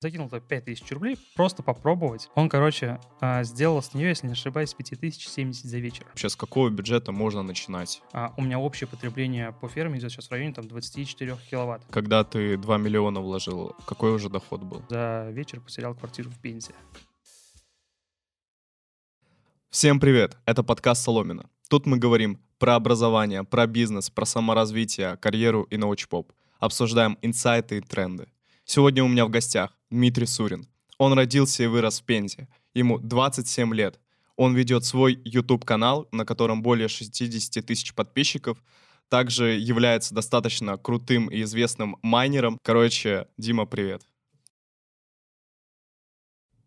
закинул туда 5000 рублей, просто попробовать. Он, короче, а, сделал с нее, если не ошибаюсь, 5070 за вечер. Вообще, с какого бюджета можно начинать? А у меня общее потребление по ферме идет сейчас в районе там 24 киловатт. Когда ты 2 миллиона вложил, какой уже доход был? За вечер потерял квартиру в Пензе. Всем привет! Это подкаст Соломина. Тут мы говорим про образование, про бизнес, про саморазвитие, карьеру и научпоп. Обсуждаем инсайты и тренды. Сегодня у меня в гостях Дмитрий Сурин. Он родился и вырос в Пензе. Ему 27 лет. Он ведет свой YouTube-канал, на котором более 60 тысяч подписчиков. Также является достаточно крутым и известным майнером. Короче, Дима, привет.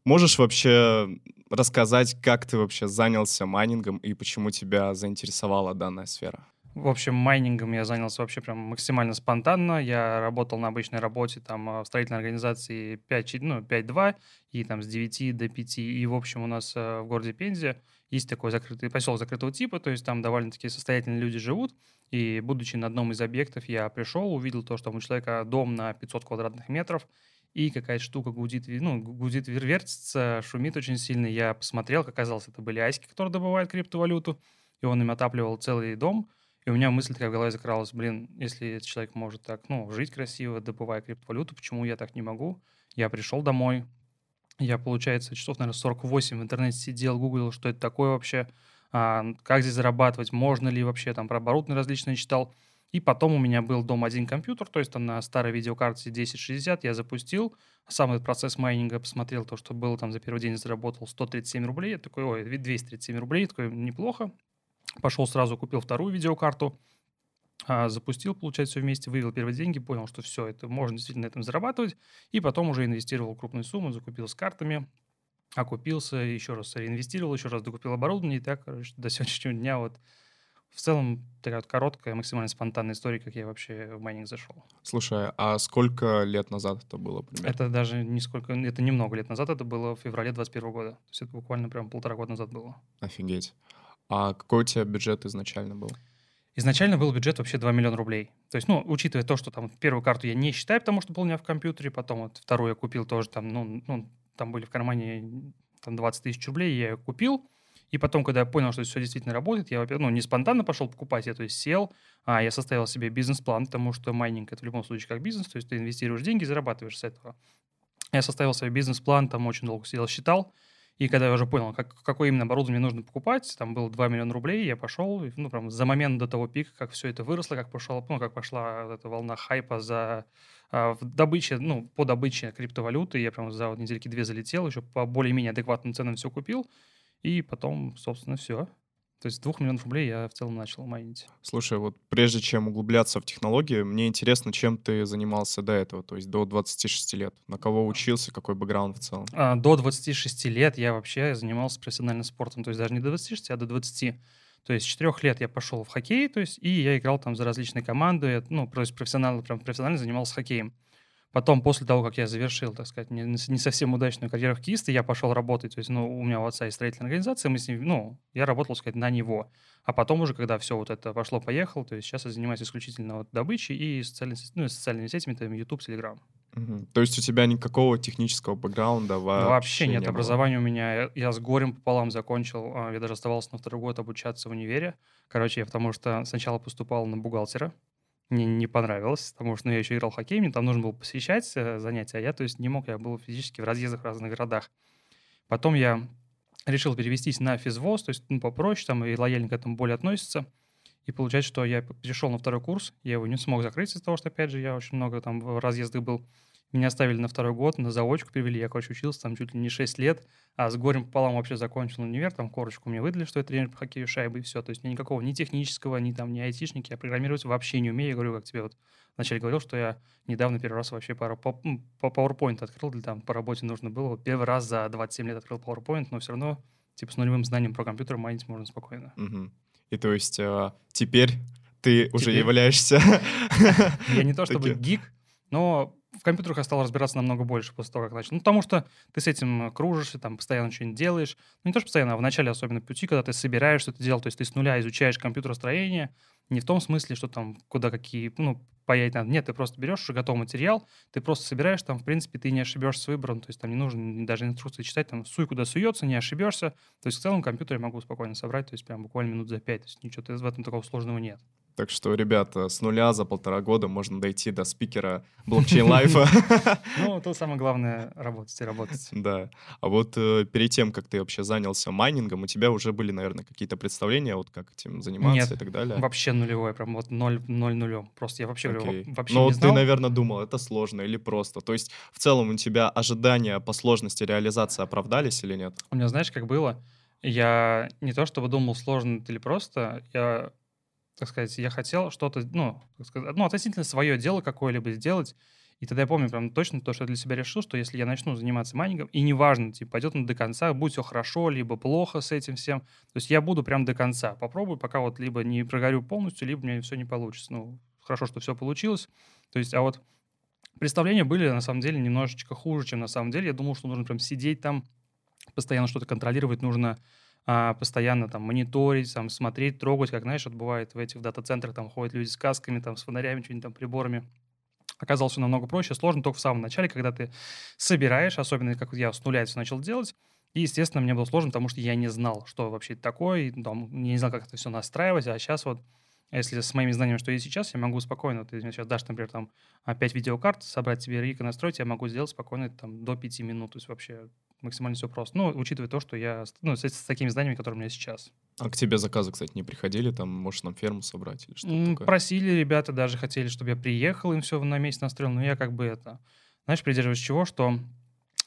Можешь вообще рассказать, как ты вообще занялся майнингом и почему тебя заинтересовала данная сфера? В общем, майнингом я занялся вообще прям максимально спонтанно. Я работал на обычной работе там э, в строительной организации 5, ну, 5-2 и там с 9 до 5. И, в общем, у нас э, в городе Пензе есть такой закрытый поселок закрытого типа, то есть там довольно-таки состоятельные люди живут. И будучи на одном из объектов, я пришел, увидел то, что у человека дом на 500 квадратных метров, и какая-то штука гудит, ну, гудит, вертится, шумит очень сильно. Я посмотрел, как оказалось, это были айски, которые добывают криптовалюту, и он им отапливал целый дом – и у меня мысль такая в голове закралась, блин, если этот человек может так, ну, жить красиво, добывая криптовалюту, почему я так не могу? Я пришел домой, я, получается, часов, наверное, 48 в интернете сидел, гуглил, что это такое вообще, а, как здесь зарабатывать, можно ли вообще, там, про оборудование различные читал. И потом у меня был дома один компьютер, то есть там на старой видеокарте 1060 я запустил, сам этот процесс майнинга посмотрел, то, что было там за первый день заработал 137 рублей, я такой, ой, 237 рублей, такой, неплохо, Пошел сразу, купил вторую видеокарту, а, запустил, получается, все вместе, вывел первые деньги, понял, что все, это можно действительно на этом зарабатывать, и потом уже инвестировал крупную сумму, закупил с картами, окупился, еще раз реинвестировал, еще раз докупил оборудование, и так, до сегодняшнего дня вот в целом такая вот короткая, максимально спонтанная история, как я вообще в майнинг зашел. Слушай, а сколько лет назад это было примерно? Это даже не сколько, это немного лет назад, это было в феврале 21 года. То есть это буквально прям полтора года назад было. Офигеть. А какой у тебя бюджет изначально был? Изначально был бюджет вообще 2 миллиона рублей. То есть, ну, учитывая то, что там первую карту я не считаю, потому что был у меня в компьютере, потом вот вторую я купил тоже там, ну, ну там были в кармане там 20 тысяч рублей, я ее купил. И потом, когда я понял, что все действительно работает, я, ну, не спонтанно пошел покупать, я, то есть, сел, а я составил себе бизнес-план, потому что майнинг — это в любом случае как бизнес, то есть ты инвестируешь деньги, зарабатываешь с этого. Я составил себе бизнес-план, там очень долго сидел, считал, и когда я уже понял, как, какое именно оборудование нужно покупать, там было 2 миллиона рублей, я пошел, ну, прям за момент до того пика, как все это выросло, как, пошел, ну, как пошла эта волна хайпа за а, в добыче, ну, по добыче криптовалюты, я прям за вот недельки две залетел, еще по более-менее адекватным ценам все купил, и потом, собственно, все. То есть с 2 миллионов рублей я в целом начал майнить. Слушай, вот прежде чем углубляться в технологии, мне интересно, чем ты занимался до этого, то есть до 26 лет. На кого учился, какой бэкграунд в целом? А, до 26 лет я вообще занимался профессиональным спортом, то есть даже не до 26, а до 20. То есть с 4 лет я пошел в хоккей, то есть, и я играл там за различные команды, ну, то есть профессионально, прям профессионально занимался хоккеем. Потом, после того, как я завершил, так сказать, не, не совсем удачную карьеру хоккеиста, я пошел работать. То есть, ну, у меня у отца есть строительная организация, мы с ним, ну, я работал, так сказать, на него. А потом уже, когда все вот это пошло-поехало, то есть сейчас я занимаюсь исключительно вот добычей и социальными, ну, социальными сетями, там, YouTube, Telegram. Угу. То есть у тебя никакого технического бэкграунда вообще, вообще нет. Не Образование у меня, я, я с горем пополам закончил, а, я даже оставался на второй год обучаться в универе. Короче, я потому что сначала поступал на бухгалтера, мне не понравилось, потому что ну, я еще играл в хоккей, мне там нужно было посещать э, занятия, а я, то есть, не мог, я был физически в разъездах в разных городах. Потом я решил перевестись на физвоз, то есть, ну, попроще, там, и лояльно к этому более относится. И получается, что я перешел на второй курс, я его не смог закрыть из-за того, что, опять же, я очень много там в разъездах был. Меня оставили на второй год, на заочку привели. Я, короче, учился там чуть ли не 6 лет, а с горем пополам вообще закончил универ. Там корочку мне выдали, что я тренер по хоккею шайбы, и все. То есть никакого ни технического, ни там, ни айтишники. Я программировать вообще не умею. Я говорю, как тебе вот вначале говорил, что я недавно первый раз вообще по, по, по PowerPoint открыл, для там по работе нужно было. Вот первый раз за 27 лет открыл PowerPoint, но все равно типа с нулевым знанием про компьютер майнить можно спокойно. Угу. И то есть э, теперь ты уже являешься... Я не то чтобы гик, но в компьютерах я стал разбираться намного больше после того, как начал. Ну, потому что ты с этим кружишься, там, постоянно что-нибудь делаешь. Ну, не то, что постоянно, а в начале особенно пути, когда ты собираешь что-то делать, то есть ты с нуля изучаешь компьютеростроение, не в том смысле, что там куда какие, ну, паять надо. Нет, ты просто берешь уже готовый материал, ты просто собираешь, там, в принципе, ты не ошибешься с выбором, то есть там не нужно даже инструкции читать, там, суй куда суется, не ошибешься. То есть в целом компьютер я могу спокойно собрать, то есть прям буквально минут за пять, то есть ничего в этом такого сложного нет. Так что, ребята, с нуля за полтора года можно дойти до спикера блокчейн-лайфа. Ну, тут самое главное — работать и работать. Да. А вот э, перед тем, как ты вообще занялся майнингом, у тебя уже были, наверное, какие-то представления, вот как этим заниматься и так далее? вообще нулевое, прям вот ноль, ноль нулем. Просто я вообще, вообще Но знал. ты, наверное, думал, это сложно или просто. То есть в целом у тебя ожидания по сложности реализации оправдались или нет? У меня, знаешь, как было? Я не то чтобы думал, сложно это или просто, я так сказать, я хотел что-то, ну, так сказать, ну, относительно свое дело какое-либо сделать. И тогда я помню прям точно то, что я для себя решил, что если я начну заниматься майнингом, и неважно, типа, пойдет он до конца, будет все хорошо, либо плохо с этим всем, то есть я буду прям до конца. Попробую, пока вот либо не прогорю полностью, либо меня все не получится. Ну, хорошо, что все получилось. То есть, а вот представления были, на самом деле, немножечко хуже, чем на самом деле. Я думал, что нужно прям сидеть там, постоянно что-то контролировать, нужно а, постоянно там мониторить, там, смотреть, трогать, как, знаешь, вот бывает в этих дата-центрах, там ходят люди с касками, там, с фонарями, что-нибудь там, приборами. Оказалось все намного проще, сложно только в самом начале, когда ты собираешь, особенно как я с нуля это начал делать, и, естественно, мне было сложно, потому что я не знал, что вообще это такое, и, там, не знал, как это все настраивать, а сейчас вот если с моими знаниями, что есть сейчас, я могу спокойно, ты мне сейчас дашь, например, там 5 видеокарт, собрать себе рик и настроить, я могу сделать спокойно там до 5 минут. То есть вообще максимально все просто. Ну, учитывая то, что я, ну, с, с такими знаниями, которые у меня сейчас. А к тебе заказы, кстати, не приходили? Там, можешь нам ферму собрать или что-то такое? Просили ребята, даже хотели, чтобы я приехал, им все на месте настроил, но я как бы это... Знаешь, придерживаюсь чего, что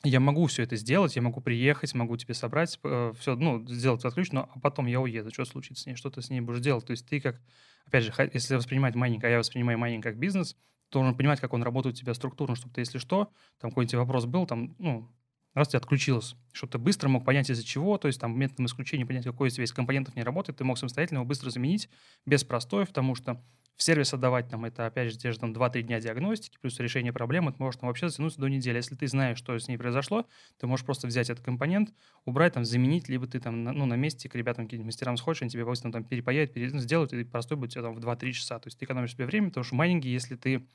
я могу все это сделать, я могу приехать, могу тебе собрать, э, все, ну, сделать под ключ, но а потом я уеду. Что случится с ней? Что ты с ней будешь делать? То есть ты как, опять же, если воспринимать майнинг, а я воспринимаю майнинг как бизнес, нужно понимать, как он работает у тебя структурно, чтобы ты, если что, там какой-нибудь вопрос был, там, ну, раз ты отключилось, чтобы ты быстро мог понять из-за чего, то есть там методом исключения понять, какой из тебя из компонентов не работает, ты мог самостоятельно его быстро заменить без простоев, потому что в сервис отдавать там это, опять же, те же там 2-3 дня диагностики, плюс решение проблемы, это может там вообще затянуться до недели. Если ты знаешь, что с ней произошло, ты можешь просто взять этот компонент, убрать, там, заменить, либо ты там, ну, на месте к ребятам, каким-нибудь мастерам сходишь, они тебе просто там перепаяют, пере... Ну, сделают, и простой будет тебе там в 2-3 часа. То есть ты экономишь себе время, потому что в майнинге, если ты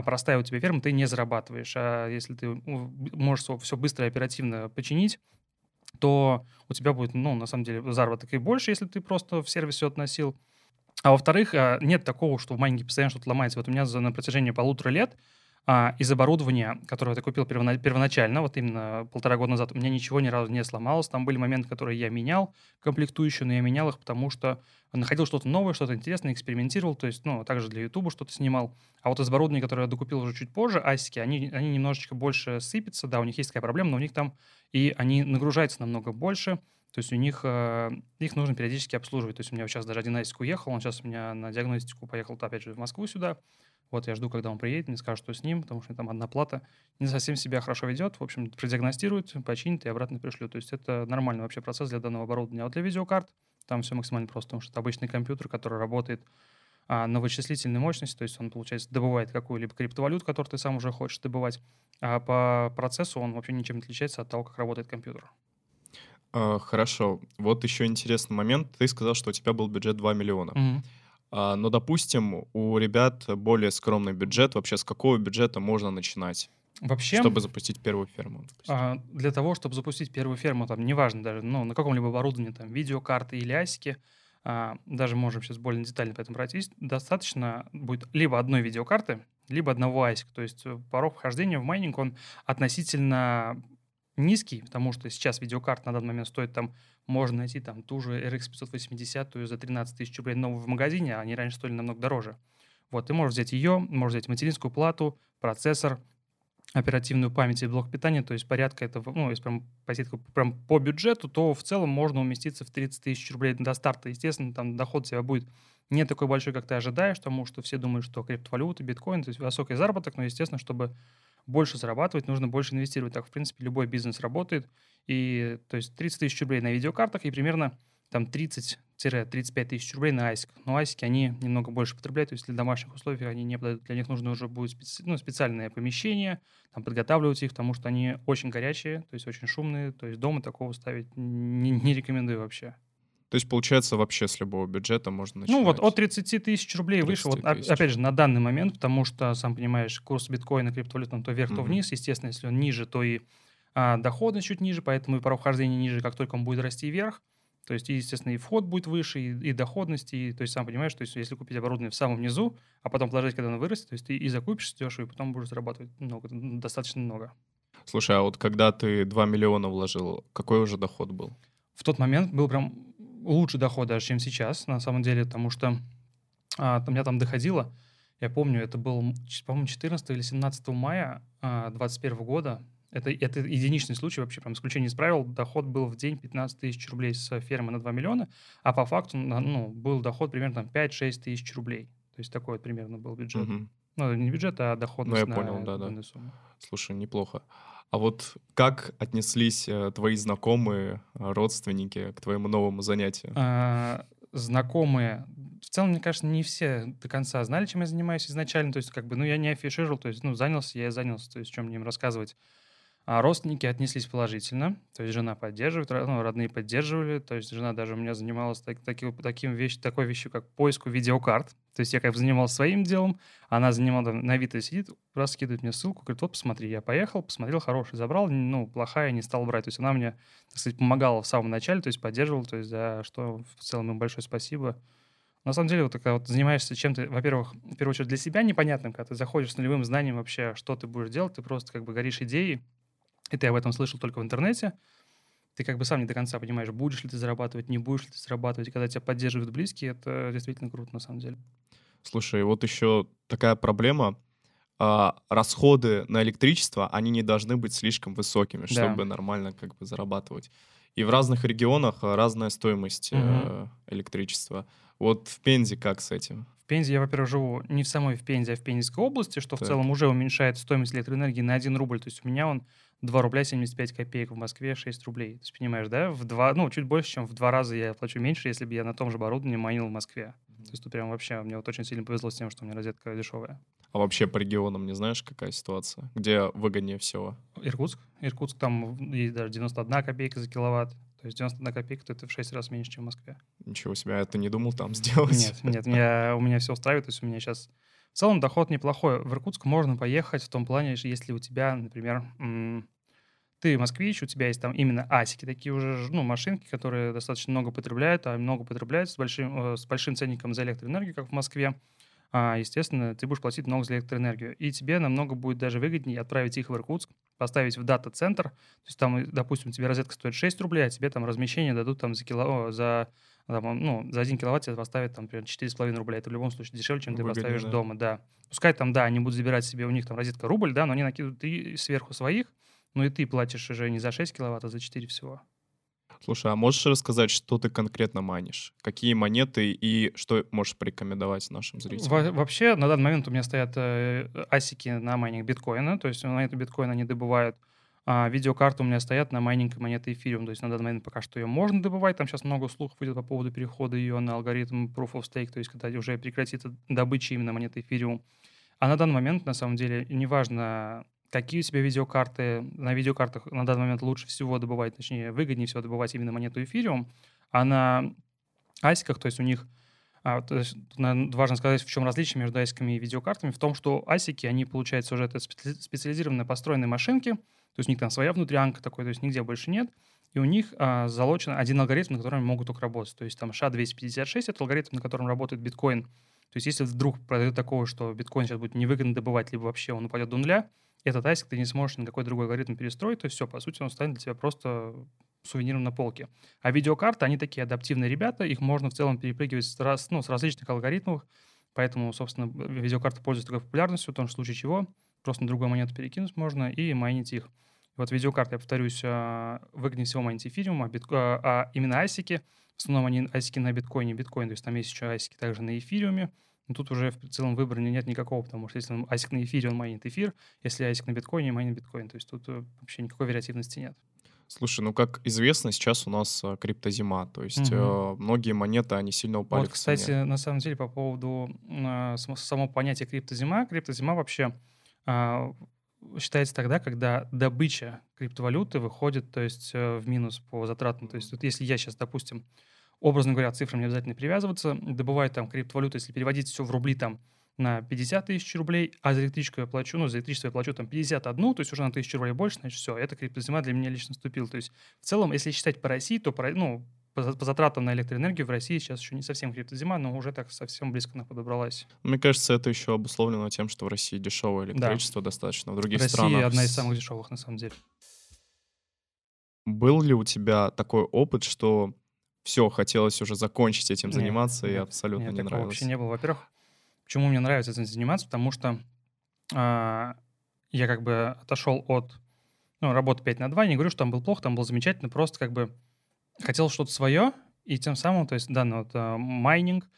простая у тебя ферма, ты не зарабатываешь. А если ты можешь все быстро и оперативно починить, то у тебя будет, ну, на самом деле, заработок и больше, если ты просто в сервис все относил. А во-вторых, а, нет такого, что в майнинге постоянно что-то ломается. Вот у меня на протяжении полутора лет а, из оборудования, которое я купил первоначально, вот именно полтора года назад, у меня ничего ни разу не сломалось. Там были моменты, которые я менял, комплектующие, но я менял их, потому что находил что-то новое, что-то интересное, экспериментировал, то есть, ну, также для YouTube что-то снимал. А вот из оборудования, которое я докупил уже чуть позже, асики, они, они немножечко больше сыпятся, да, у них есть такая проблема, но у них там и они нагружаются намного больше, то есть у них э, их нужно периодически обслуживать. То есть у меня сейчас даже один асик уехал, он сейчас у меня на диагностику поехал, опять же, в Москву сюда. Вот я жду, когда он приедет, мне скажут, что с ним, потому что там одна плата. Не совсем себя хорошо ведет. В общем, продиагностируют, починит и обратно пришлю. То есть это нормальный вообще процесс для данного оборудования. А вот для видеокарт там все максимально просто, потому что это обычный компьютер, который работает а, на вычислительной мощности, то есть он, получается, добывает какую-либо криптовалюту, которую ты сам уже хочешь добывать, а по процессу он вообще ничем не отличается от того, как работает компьютер. А, хорошо. Вот еще интересный момент. Ты сказал, что у тебя был бюджет 2 миллиона. Mm-hmm. А, но, допустим, у ребят более скромный бюджет. Вообще, с какого бюджета можно начинать? Вообще, чтобы запустить первую ферму. А, для того, чтобы запустить первую ферму, там, неважно даже, ну, на каком-либо оборудовании, там, видеокарты или асики, а, даже можем сейчас более детально по этому пройтись, достаточно будет либо одной видеокарты, либо одного асика. То есть э, порог вхождения в майнинг, он относительно низкий, потому что сейчас видеокарта на данный момент стоит там, можно найти там ту же RX 580 за 13 тысяч рублей новую в магазине, а они раньше стоили намного дороже. Вот, ты можешь взять ее, можешь взять материнскую плату, процессор, оперативную память и блок питания, то есть порядка этого, ну, если прям пойти прям по бюджету, то в целом можно уместиться в 30 тысяч рублей до старта. Естественно, там доход у тебя будет не такой большой, как ты ожидаешь, потому что все думают, что криптовалюта, биткоин, то есть высокий заработок, но, естественно, чтобы больше зарабатывать, нужно больше инвестировать. Так, в принципе, любой бизнес работает. И, то есть, 30 тысяч рублей на видеокартах и примерно там 30 35 тысяч рублей на ASIC. Но ASIC они немного больше потребляют, то есть для домашних условий они не подойдут. Для них нужно уже будет специ... ну, специальное помещение, там, подготавливать их, потому что они очень горячие, то есть очень шумные. То есть дома такого ставить не, не рекомендую вообще. То есть, получается, вообще с любого бюджета можно начинать? Ну вот от 30 тысяч рублей 30 выше. Вот, опять же, на данный момент, потому что, сам понимаешь, курс биткоина, криптовалют, он то вверх, mm-hmm. то вниз. Естественно, если он ниже, то и а, доходность чуть ниже, поэтому и порог вхождения ниже, как только он будет расти вверх. То есть, естественно, и вход будет выше, и, и доходность, и, то есть, сам понимаешь, то есть, если купить оборудование в самом низу, а потом положить, когда оно вырастет, то есть, ты и закупишь дешево, и потом будешь зарабатывать много, достаточно много. Слушай, а вот когда ты 2 миллиона вложил, какой уже доход был? В тот момент был прям лучший доход даже, чем сейчас, на самом деле, потому что а, у меня там доходило, я помню, это был, по-моему, 14 или 17 мая 2021 а, года, это, это единичный случай вообще, прям исключение из правил. Доход был в день 15 тысяч рублей с фермы на 2 миллиона, а по факту ну, был доход примерно там 5-6 тысяч рублей. То есть такой вот примерно был бюджет. Угу. Ну, не бюджет, а доходность ну, я понял, да, да. сумму. Слушай, неплохо. А вот как отнеслись э, твои знакомые, родственники к твоему новому занятию? А, знакомые в целом, мне кажется, не все до конца знали, чем я занимаюсь изначально. То есть, как бы, ну, я не афишировал, то есть, ну, занялся, я занялся, то есть, чем мне им рассказывать. А родственники отнеслись положительно, то есть жена поддерживает, ну, родные поддерживали, то есть жена даже у меня занималась так, таки, таким вещь, такой вещью, как поиску видеокарт. То есть я как бы занимался своим делом, она занимала, на Авито сидит, раз скидывает мне ссылку, говорит, вот посмотри, я поехал, посмотрел, хороший, забрал, ну, плохая, не стал брать. То есть она мне, так сказать, помогала в самом начале, то есть поддерживала, то есть за что в целом им большое спасибо. На самом деле, вот когда вот занимаешься чем-то, во-первых, в первую очередь для себя непонятным, когда ты заходишь с нулевым знанием вообще, что ты будешь делать, ты просто как бы горишь идеей, и ты об этом слышал только в интернете, ты как бы сам не до конца понимаешь, будешь ли ты зарабатывать, не будешь ли ты зарабатывать. Когда тебя поддерживают близкие, это действительно круто на самом деле. Слушай, вот еще такая проблема. А, расходы на электричество, они не должны быть слишком высокими, чтобы да. нормально как бы зарабатывать. И в разных регионах разная стоимость угу. электричества. Вот в Пензе как с этим? В Пензе я, во-первых, живу не в самой в Пензе, а в Пензенской области, что так. в целом уже уменьшает стоимость электроэнергии на 1 рубль. То есть у меня он 2 рубля 75 копеек, в Москве 6 рублей. То есть, понимаешь, да, в два, ну, чуть больше, чем в два раза я плачу меньше, если бы я на том же оборудовании майнил в Москве. Mm-hmm. То есть тут прям вообще, мне вот очень сильно повезло с тем, что у меня розетка дешевая. А вообще по регионам не знаешь, какая ситуация? Где выгоднее всего? Иркутск. Иркутск там есть даже 91 копейка за киловатт. То есть 91 копейка, то это в 6 раз меньше, чем в Москве. Ничего себе, а ты не думал там сделать? Нет, нет, меня, у меня все устраивает. То есть у меня сейчас в целом доход неплохой. В Иркутск можно поехать в том плане, если у тебя, например, ты москвич, у тебя есть там именно асики, такие уже ну, машинки, которые достаточно много потребляют, а много потребляют с большим, э, с большим ценником за электроэнергию, как в Москве, а, естественно, ты будешь платить много за электроэнергию. И тебе намного будет даже выгоднее отправить их в Иркутск, поставить в дата-центр. То есть там, допустим, тебе розетка стоит 6 рублей, а тебе там размещение дадут там за, кило, за, там, ну, за 1 киловатт тебе поставят там примерно 4,5 рубля. Это в любом случае дешевле, чем Выгоднее, ты поставишь да. дома, да. Пускай там, да, они будут забирать себе, у них там розетка рубль, да, но они накидывают и сверху своих, ну и ты платишь уже не за 6 киловатт, а за 4 всего. Слушай, а можешь рассказать, что ты конкретно манишь? Какие монеты и что можешь порекомендовать нашим зрителям? Во вообще, на данный момент у меня стоят э, асики на майнинг биткоина, то есть монеты биткоина они добывают. А видеокарты у меня стоят на майнинг монеты эфириум, то есть на данный момент пока что ее можно добывать, там сейчас много слухов идет по поводу перехода ее на алгоритм Proof of Stake, то есть когда уже прекратится добыча именно монеты эфириум. А на данный момент, на самом деле, неважно, какие у тебя видеокарты. На видеокартах на данный момент лучше всего добывать, точнее, выгоднее всего добывать именно монету эфириум, а на асиках, то есть у них а, то есть, наверное, важно сказать, в чем различие между асиками и видеокартами. В том, что асики, они, получается, уже это специализированные построенные машинки, то есть у них там своя внутрянка такой, то есть нигде больше нет, и у них а, залочен один алгоритм, на котором они могут только работать. То есть там SHA-256 — это алгоритм, на котором работает биткоин. То есть если вдруг произойдет такого, что биткоин сейчас будет невыгодно добывать, либо вообще он упадет до нуля, этот ASIC ты не сможешь никакой другой алгоритм перестроить, то есть все, по сути, он станет для тебя просто сувениром на полке. А видеокарты, они такие адаптивные ребята, их можно в целом перепрыгивать с, раз, ну, с различных алгоритмов, поэтому, собственно, видеокарты пользуются такой популярностью, в том случае чего просто на другую монету перекинуть можно и майнить их. Вот видеокарты, я повторюсь, а, выгоднее всего майнить эфириум, а, бит... А, а именно асики, в основном они асики на биткоине, биткоин, то есть там есть еще асики также на эфириуме, но тут уже в целом выбора нет никакого, потому что если ASIC на эфире, он майнит эфир, если ASIC на биткоине, майнит биткоин. То есть тут э, вообще никакой вариативности нет. Слушай, ну как известно, сейчас у нас э, криптозима, то есть Мгм. э, многие монеты, они сильно упали Вот, кстати, на самом деле, по поводу а, само, понятия криптозима. Криптозима вообще а, считается тогда, когда добыча криптовалюты выходит, то есть э, в минус по затратам. То есть вот если я сейчас, допустим, образно говоря, цифрам не обязательно привязываться, добываю там криптовалюту, если переводить все в рубли там на 50 тысяч рублей, а за электричество я плачу, ну, за электричество я плачу там 51, то есть уже на тысячу рублей больше, значит, все, это криптозима для меня лично наступил. То есть в целом, если считать по России, то ну, по, за- по затратам на электроэнергию в России сейчас еще не совсем криптозима, но уже так совсем близко она подобралась. Мне кажется, это еще обусловлено тем, что в России дешевое Да. электричество достаточно. В других Россия странах... одна из самых дешевых, на самом деле. Был ли у тебя такой опыт, что все, хотелось уже закончить этим Нет, заниматься, и нет, абсолютно Нет, не нравилось? вообще не было. Во-первых, почему мне нравится этим заниматься? Потому что а, я как бы отошел от ну, работы 5 на 2, не говорю, что там был плохо, там было замечательно, просто как бы хотел что-то свое, и тем самым, то есть, да, ну, вот, а, майнинг,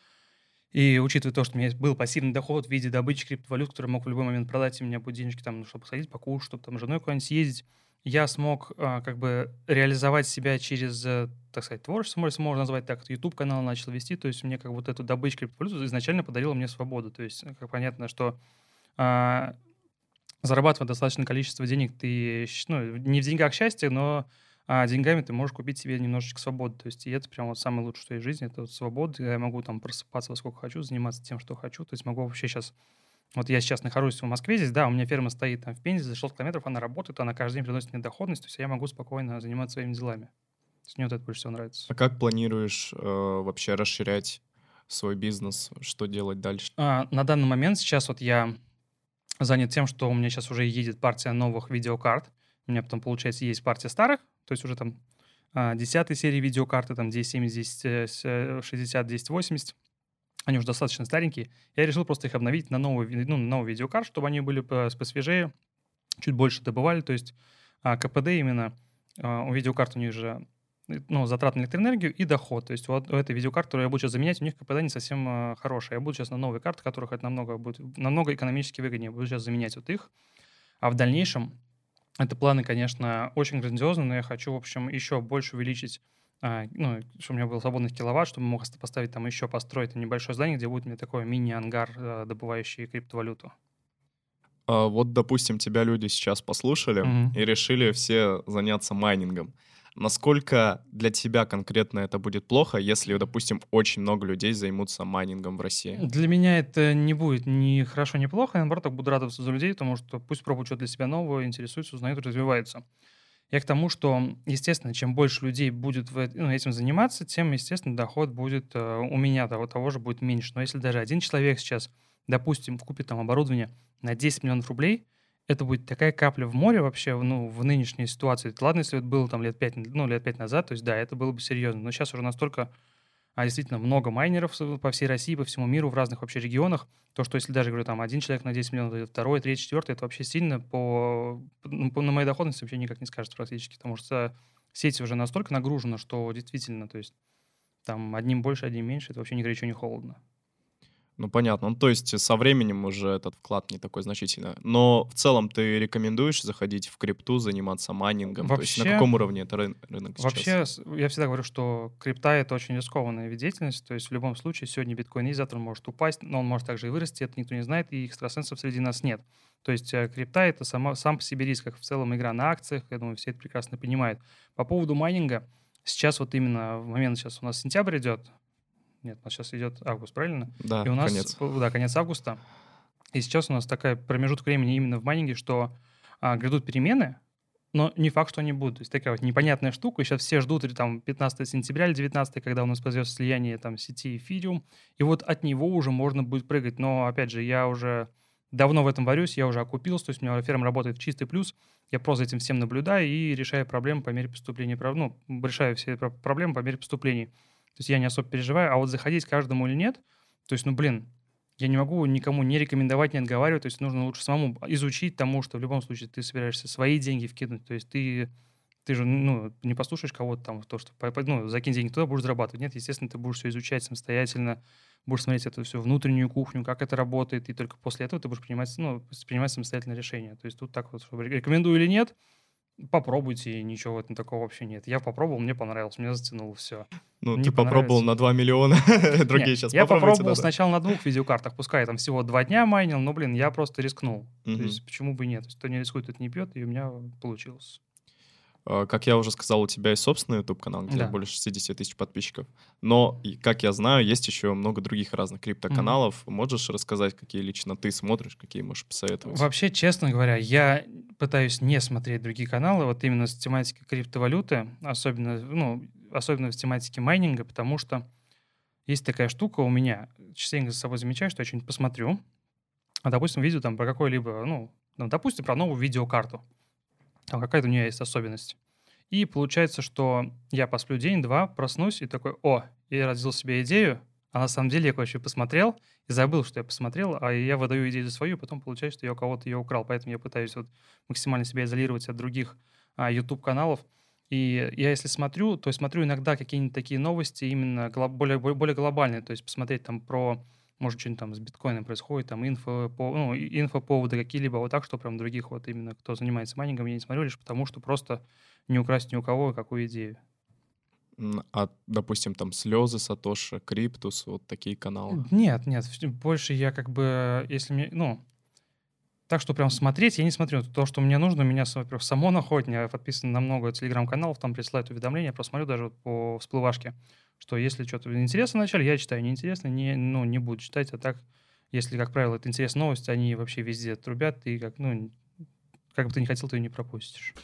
и учитывая то, что у меня был пассивный доход в виде добычи криптовалют, который мог в любой момент продать, и у меня будут денежки там, ну, чтобы сходить, покушать, чтобы там женой куда-нибудь съездить, я смог а, как бы реализовать себя через, э, так сказать, творчество, можно назвать так, YouTube-канал начал вести, то есть мне как вот эту добычу криптовалют изначально подарила мне свободу, то есть как понятно, что а, зарабатывая достаточное количество денег, ты, ну, не в деньгах счастье, но а, деньгами ты можешь купить себе немножечко свободы. То есть и это прям вот самое лучшее, что есть в жизни, это вот свобода, я могу там просыпаться во сколько хочу, заниматься тем, что хочу. То есть могу вообще сейчас... Вот я сейчас нахожусь в Москве здесь, да, у меня ферма стоит там в Пензе, за 6 километров, она работает, она каждый день приносит мне доходность, то есть я могу спокойно заниматься своими делами. То есть мне вот это больше всего нравится. А как планируешь э, вообще расширять свой бизнес? Что делать дальше? А, на данный момент сейчас вот я занят тем, что у меня сейчас уже едет партия новых видеокарт. У меня потом, получается, есть партия старых, то есть уже там а, 10 серии видеокарты, там 1070, 1060, 1080. Они уже достаточно старенькие. Я решил просто их обновить на ви- ну, на новый видеокарт, чтобы они были по- посвежее, чуть больше добывали. То есть а, КПД именно а, у видеокарт у них же э, ну, затрат на электроэнергию и доход. То есть вот у этой видеокарты, которую я буду сейчас заменять, у них КПД не совсем а, хорошая. Я буду сейчас на новые карты, которых это намного будет намного экономически выгоднее. Буду сейчас заменять вот их. А в дальнейшем это планы, конечно, очень грандиозные, но я хочу, в общем, еще больше увеличить, а, ну, чтобы у меня был свободных киловатт, чтобы мог оста- поставить там еще, построить небольшое здание, где будет у меня такой мини-ангар, а, добывающий криптовалюту. А, вот, допустим, тебя люди сейчас послушали Мгм. и решили все заняться майнингом. Насколько для тебя конкретно это будет плохо, если, допустим, очень много людей займутся майнингом в России? Для меня это не будет ни хорошо, ни плохо. Я, наоборот, так буду радоваться за людей, потому что пусть пробуют что-то для себя новое, интересуются, узнают, развиваются. Я к тому, что, естественно, чем больше людей будет эт- ну, этим заниматься, тем, естественно, доход будет э, у меня того, того же будет меньше. Но если даже один человек сейчас, допустим, купит там оборудование на 10 миллионов рублей, это будет такая капля в море вообще, ну, в нынешней ситуации. Ладно, если это было там лет 5, ну, лет 5 назад, то есть да, это было бы серьезно. Но сейчас уже настолько а действительно много майнеров по всей России, по всему миру, в разных вообще регионах. То, что если даже, говорю, там один человек на 10 миллионов, второй, третий, четвертый, это вообще сильно по, ну, по- на моей доходности вообще никак не скажется практически, потому что сеть уже настолько нагружена, что действительно, то есть там одним больше, одним меньше, это вообще ни горячо, ни холодно. Ну, понятно. Ну, то есть со временем уже этот вклад не такой значительный. Но в целом ты рекомендуешь заходить в крипту, заниматься майнингом? То есть на Вообще- каком уровне это рын- рынок сейчас? Вообще, я всегда говорю, что крипта — это очень рискованная вид деятельности, то есть в любом случае сегодня биткоин есть, завтра он может упасть, но он может также и вырасти, это никто не знает, и экстрасенсов среди нас нет. То есть э, крипта — это сама, сам по себе риск, как в целом игра на акциях, я думаю, все это прекрасно понимают. По поводу майнинга, сейчас вот именно в момент, сейчас у нас сентябрь идет, нет, у нас сейчас идет август, правильно? Да, И у нас, конец. да, конец августа. И сейчас у нас такая промежуток времени именно в майнинге, что а, грядут перемены, но не факт, что они будут. То есть такая вот непонятная штука. И сейчас все ждут или там 15 сентября или 19, когда у нас произойдет слияние там сети эфириум. И вот от него уже можно будет прыгать. Но, опять же, я уже давно в этом варюсь, я уже окупился, то есть у меня ферма работает в чистый плюс. Я просто за этим всем наблюдаю и решаю проблемы по мере поступления. Ну, решаю все про- проблемы по мере поступлений. То есть я не особо переживаю. А вот заходить каждому или нет, то есть, ну, блин, я не могу никому не рекомендовать, не отговаривать. То есть нужно лучше самому изучить тому, что в любом случае ты собираешься свои деньги вкинуть. То есть ты, ты же ну, не послушаешь кого-то там, то, что ну, закинь деньги туда, будешь зарабатывать. Нет, естественно, ты будешь все изучать самостоятельно, будешь смотреть эту всю внутреннюю кухню, как это работает, и только после этого ты будешь принимать, ну, принимать самостоятельное решение. То есть тут так вот, чтобы рекомендую или нет, Попробуйте, ничего в этом такого вообще нет. Я попробовал, мне понравилось, мне затянуло все. Ну, Не ты попробовал понравится. на 2 миллиона, другие Нет, сейчас я попробовал надо. сначала на двух видеокартах, пускай я там всего два дня майнил, но, блин, я просто рискнул. Мгм. То есть почему бы и нет? Кто не рискует, тот не пьет, и у меня получилось. А, Как я уже сказал, у тебя есть собственный YouTube-канал, где Да. больше 60 тысяч подписчиков. Но, как я знаю, есть еще много других разных криптоканалов. Можешь рассказать, какие лично ты смотришь, какие можешь посоветовать? Вообще, честно говоря, я пытаюсь не смотреть другие каналы, вот именно с тематики криптовалюты, особенно, ну, особенно в тематике майнинга, потому что есть такая штука у меня, частенько за собой замечаю, что я что-нибудь посмотрю, а, допустим, видео там про какой-либо, ну, ну, допустим, про новую видеокарту. Там какая-то у нее есть особенность. И получается, что я посплю день-два, проснусь и такой, о, я родил себе идею, а на самом деле я кое-что посмотрел и забыл, что я посмотрел, а я выдаю идею за свою, потом получается, что я у кого-то ее украл. Поэтому я пытаюсь вот максимально себя изолировать от других а, YouTube-каналов. И я если смотрю, то смотрю иногда какие-нибудь такие новости именно более, более, глобальные, то есть посмотреть там про, может, что-нибудь там с биткоином происходит, там инфо, по, ну, инфоповоды какие-либо, вот так, что прям других вот именно, кто занимается майнингом, я не смотрю лишь потому, что просто не украсть ни у кого какую идею. А, допустим, там слезы Сатоши, Криптус, вот такие каналы. Нет, нет, больше я как бы, если мне, ну, так что прям смотреть, я не смотрю. То, что мне нужно, меня, с- во-первых, само находит. Я подписан на много телеграм-каналов, там присылают уведомления, я просто смотрю даже по всплывашке, что если что-то интересно вначале, я читаю, неинтересно, не, ну, не буду читать, а так, если, как правило, это интересная новость, они вообще везде трубят, и как, ну, как бы ты не хотел, ты ее не пропустишь.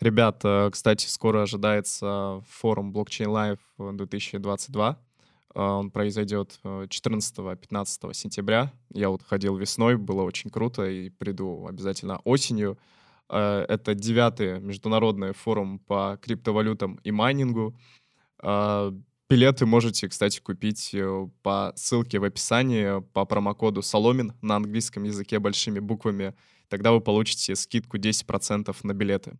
Ребят, э, кстати, скоро ожидается форум Blockchain Live 2022. Э, Он произойдет э, 14-15 сентября. Я вот ходил весной, было очень круто, и приду обязательно осенью. Э, Это девятый международный форум по криптовалютам и майнингу. Э, Билеты можете, кстати, купить э, по ссылке в описании по промокоду Соломин на английском языке большими буквами. Тогда вы получите скидку 10% на билеты.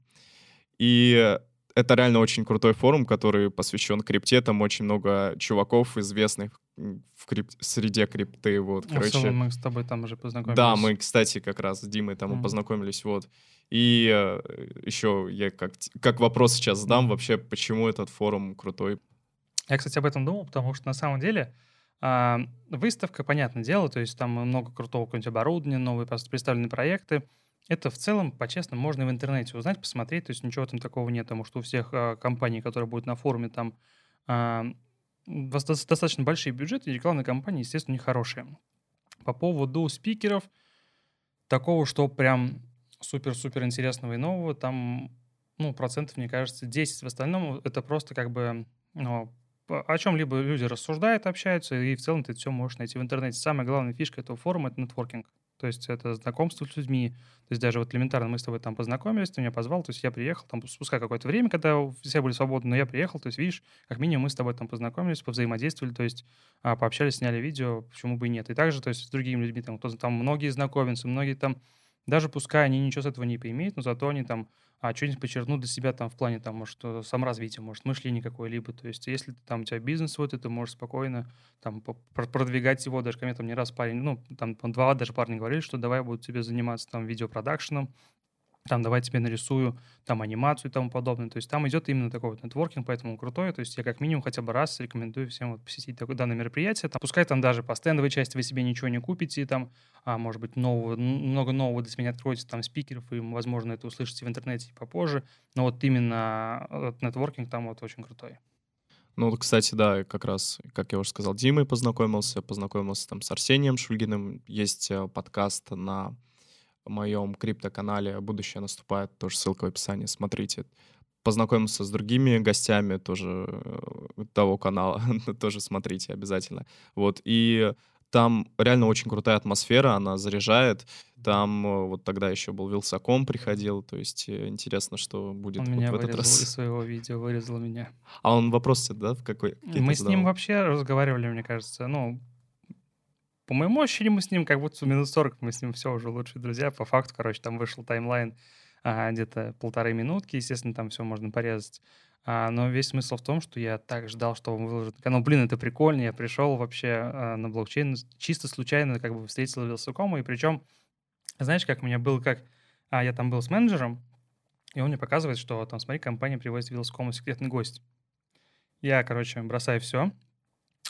И это реально очень крутой форум, который посвящен крипте. Там очень много чуваков известных в крип- среде крипты. Вот, Ну, в целом короче. мы с тобой там уже познакомились. Да, мы, кстати, как раз с Димой там Мгм. познакомились. Вот. И э, еще я как, как вопрос сейчас задам Мгм. вообще, почему этот форум крутой. Я, кстати, об этом думал, потому что на самом деле а, выставка, понятное дело, то есть там много крутого какого-нибудь оборудования, новые представлены проекты. Это в целом, по-честному, можно в интернете узнать, посмотреть, то есть ничего там такого нет, потому что у всех а, компаний, которые будут на форуме, там дос- достаточно большие бюджеты, и рекламные кампании, естественно, не хорошие. По поводу спикеров, такого, что прям супер-супер интересного и нового, там, ну, процентов, мне кажется, 10 в остальном, это просто как бы, ну, о чем-либо люди рассуждают, общаются, и в целом ты все можешь найти в интернете. Самая главная фишка этого форума — это нетворкинг. То есть это знакомство с людьми. То есть даже вот элементарно мы с тобой там познакомились, ты меня позвал, то есть я приехал, там спускай какое-то время, когда все были свободны, но я приехал, то есть видишь, как минимум мы с тобой там познакомились, повзаимодействовали, то есть а, пообщались, сняли видео, почему бы и нет. И также, то есть с другими людьми, там, кто там многие знакомятся, многие там, даже пускай они ничего с этого не поимеют, но зато они там а что-нибудь подчеркнут для себя там в плане там, может, э, саморазвития, может, мышления какое-либо. То есть если ты, там у тебя бизнес свой, то ты можешь спокойно там продвигать его. Даже ко мне там не раз парень, ну, там два даже парня говорили, что давай буду тебе заниматься там видеопродакшеном, там давай тебе нарисую там анимацию и тому подобное. То есть там идет именно такой вот нетворкинг, поэтому крутой. То есть я как минимум хотя бы раз рекомендую всем вот посетить такое данное мероприятие. Там, пускай там даже по стендовой части вы себе ничего не купите, там, а может быть, нового, много нового для себя не откроете, там, спикеров, и, возможно, это услышите в интернете попозже. Но вот именно этот нетворкинг там вот очень крутой. Ну, кстати, да, как раз, как я уже сказал, Димой познакомился, познакомился там с Арсением Шульгиным. Есть э, подкаст на моем криптоканале «Будущее наступает», тоже ссылка в описании, смотрите. Познакомился с другими гостями тоже э, того канала, тоже смотрите обязательно. Вот, и там реально очень крутая атмосфера, она заряжает. Там э, вот тогда еще был Вилсаком приходил, то есть э, интересно, что будет Он вот меня в этот раз. из своего видео, вырезал меня. А он вопрос тебе, да, в какой? Мы с ним вообще разговаривали, мне кажется, ну, по моему ощущению, мы с ним как будто минут 40, мы с ним все уже лучшие друзья. По факту, короче, там вышел таймлайн а, где-то полторы минутки, естественно, там все можно порезать. А, но весь смысл в том, что я так ждал, что он выложит. Ну, блин, это прикольно. Я пришел вообще а, на блокчейн чисто случайно, как бы встретил Вилсакома, и причем, знаешь, как у меня был как А я там был с менеджером, и он мне показывает, что там, смотри, компания привозит Вилскому секретный гость. Я, короче, бросаю все.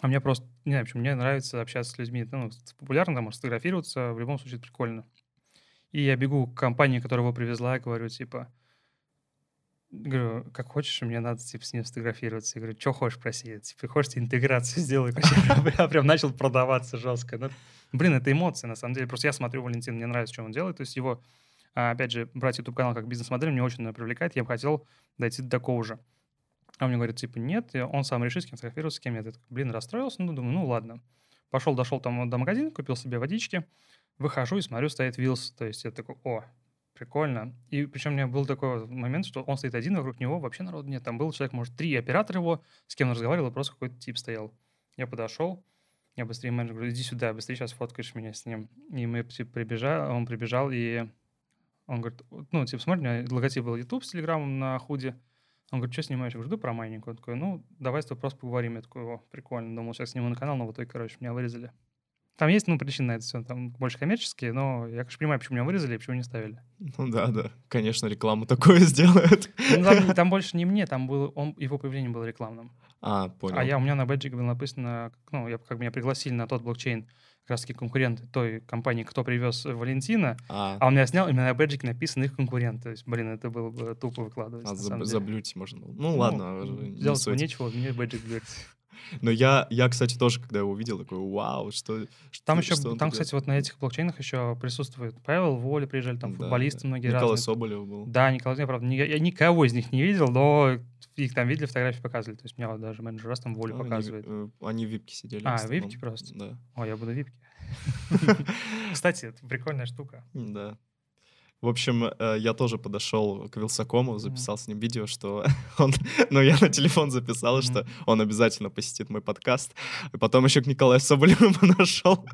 А мне просто, не знаю, почему мне нравится общаться с людьми. Ну, популярно, там, сфотографироваться, в любом случае это прикольно. И я бегу к компании, которая его привезла, и говорю, типа, говорю, как хочешь, мне надо, типа, с ним сфотографироваться. Я говорю, что хочешь, проси, типа, хочешь, интеграцию сделай. Я прям начал продаваться жестко. Ну, блин, это эмоции, на самом деле. Просто я смотрю Валентин, мне нравится, что он делает. То есть его, а, опять же, брать YouTube-канал как бизнес-модель мне очень привлекает. Я бы хотел дойти до такого же. А он мне говорит, типа, нет, он сам решит, с кем фотографироваться, с кем нет. Я такой, блин, расстроился, ну, думаю, ну, ладно. Пошел, дошел там до магазина, купил себе водички, выхожу и смотрю, стоит Вилс. То есть я такой, о, прикольно. И причем у меня был такой момент, что он стоит один, вокруг него вообще народу нет. Там был человек, может, три оператора его, с кем он разговаривал, просто какой-то тип стоял. Я подошел, я быстрее менеджер говорю, иди сюда, быстрее сейчас фоткаешь меня с ним. И мы типа, прибежали, он прибежал, и он говорит, ну, типа, смотри, у меня логотип был YouTube с Телеграмом на худе. Он говорит, что снимаешь? Я говорю, да про майнинг. Он такой, ну, давай с тобой просто поговорим. Я такой, о, прикольно. Думал, сейчас сниму на канал, но в итоге, короче, меня вырезали. Там есть, ну, причины на это все, там больше коммерческие, но я, конечно, понимаю, почему меня вырезали и почему не ставили. Ну да, да, конечно, рекламу такое сделают. Ну, там, там больше не мне, там был, он, его появление было рекламным. А, понял. А я, у меня на бэджике было написано, ну, я, как меня пригласили на тот блокчейн, как раз таки конкуренты той компании, кто привез Валентина, а, а у меня снял именно на бэджике написан их конкурент. То есть, блин, это было бы тупо выкладывать. А, заб- заблюдить можно. Ну, ну ладно. Делать не нечего, мне бэджик говорит. Но я, я, кстати, тоже, когда его увидел, такой, вау, что... Там еще, что там, кстати, вот на этих блокчейнах еще присутствует Павел, Воля приезжали, там да, футболисты да. многие Николай разные. Соболев был. Да, Николай, я, правда, я никого из них не видел, но их там видели, фотографии показывали. То есть меня вот даже менеджер раз там Волю ну, показывает. Они, они в випке сидели. А, в випке просто? Да. О, я буду в випке. Кстати, это прикольная штука. Да. В общем, э, я тоже подошел к Вилсакому, записал mm. с ним видео, что он... Ну, я на телефон записал, mm. что он обязательно посетит мой подкаст. И потом еще к Николаю Соболеву подошел.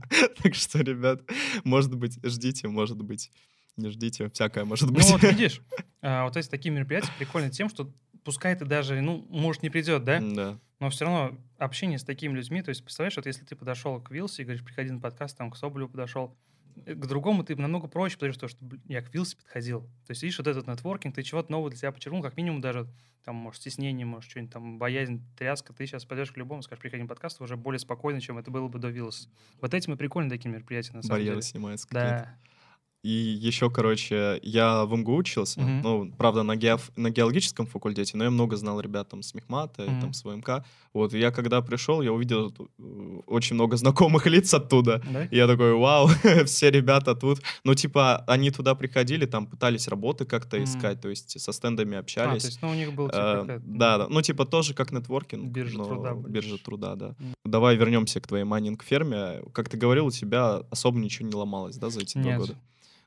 так что, ребят, может быть, ждите, может быть, не ждите, всякое может быть. Ну, вот видишь, а, вот эти такие мероприятия прикольны тем, что пускай ты даже, ну, может, не придет, да? Да. Но все равно общение с такими людьми, то есть, представляешь, вот если ты подошел к Вилсе и говоришь, приходи на подкаст, там, к Соболеву подошел, к другому ты намного проще, потому что, что я к Вилсе подходил. То есть, видишь, вот этот нетворкинг, ты чего-то нового для себя почерпнул, как минимум даже, там, может, стеснение, может, что-нибудь там, боязнь, тряска, ты сейчас пойдешь к любому, скажешь, приходи на подкаст, уже более спокойно, чем это было бы до Вилса. Вот этим и прикольно такие мероприятия, на самом Барьеры деле. снимаются Да. И еще, короче, я в МГУ учился, mm-hmm. ну, правда, на, геоф... на геологическом факультете, но я много знал ребят там с Мехмата, mm-hmm. там с ВМК. Вот, и я когда пришел, я увидел э, очень много знакомых лиц оттуда. Да? И я такой, вау, все ребята тут. Ну, типа, они туда приходили, там пытались работы как-то mm-hmm. искать, то есть со стендами общались. А, то есть, ну, у них был, типа, э, Да, да, ну, типа, тоже как нетворкинг. Биржа труда. Биржа труда, да. Mm-hmm. Давай вернемся к твоей майнинг-ферме. Как ты говорил, у тебя особо ничего не ломалось, да, за эти Нет. два года?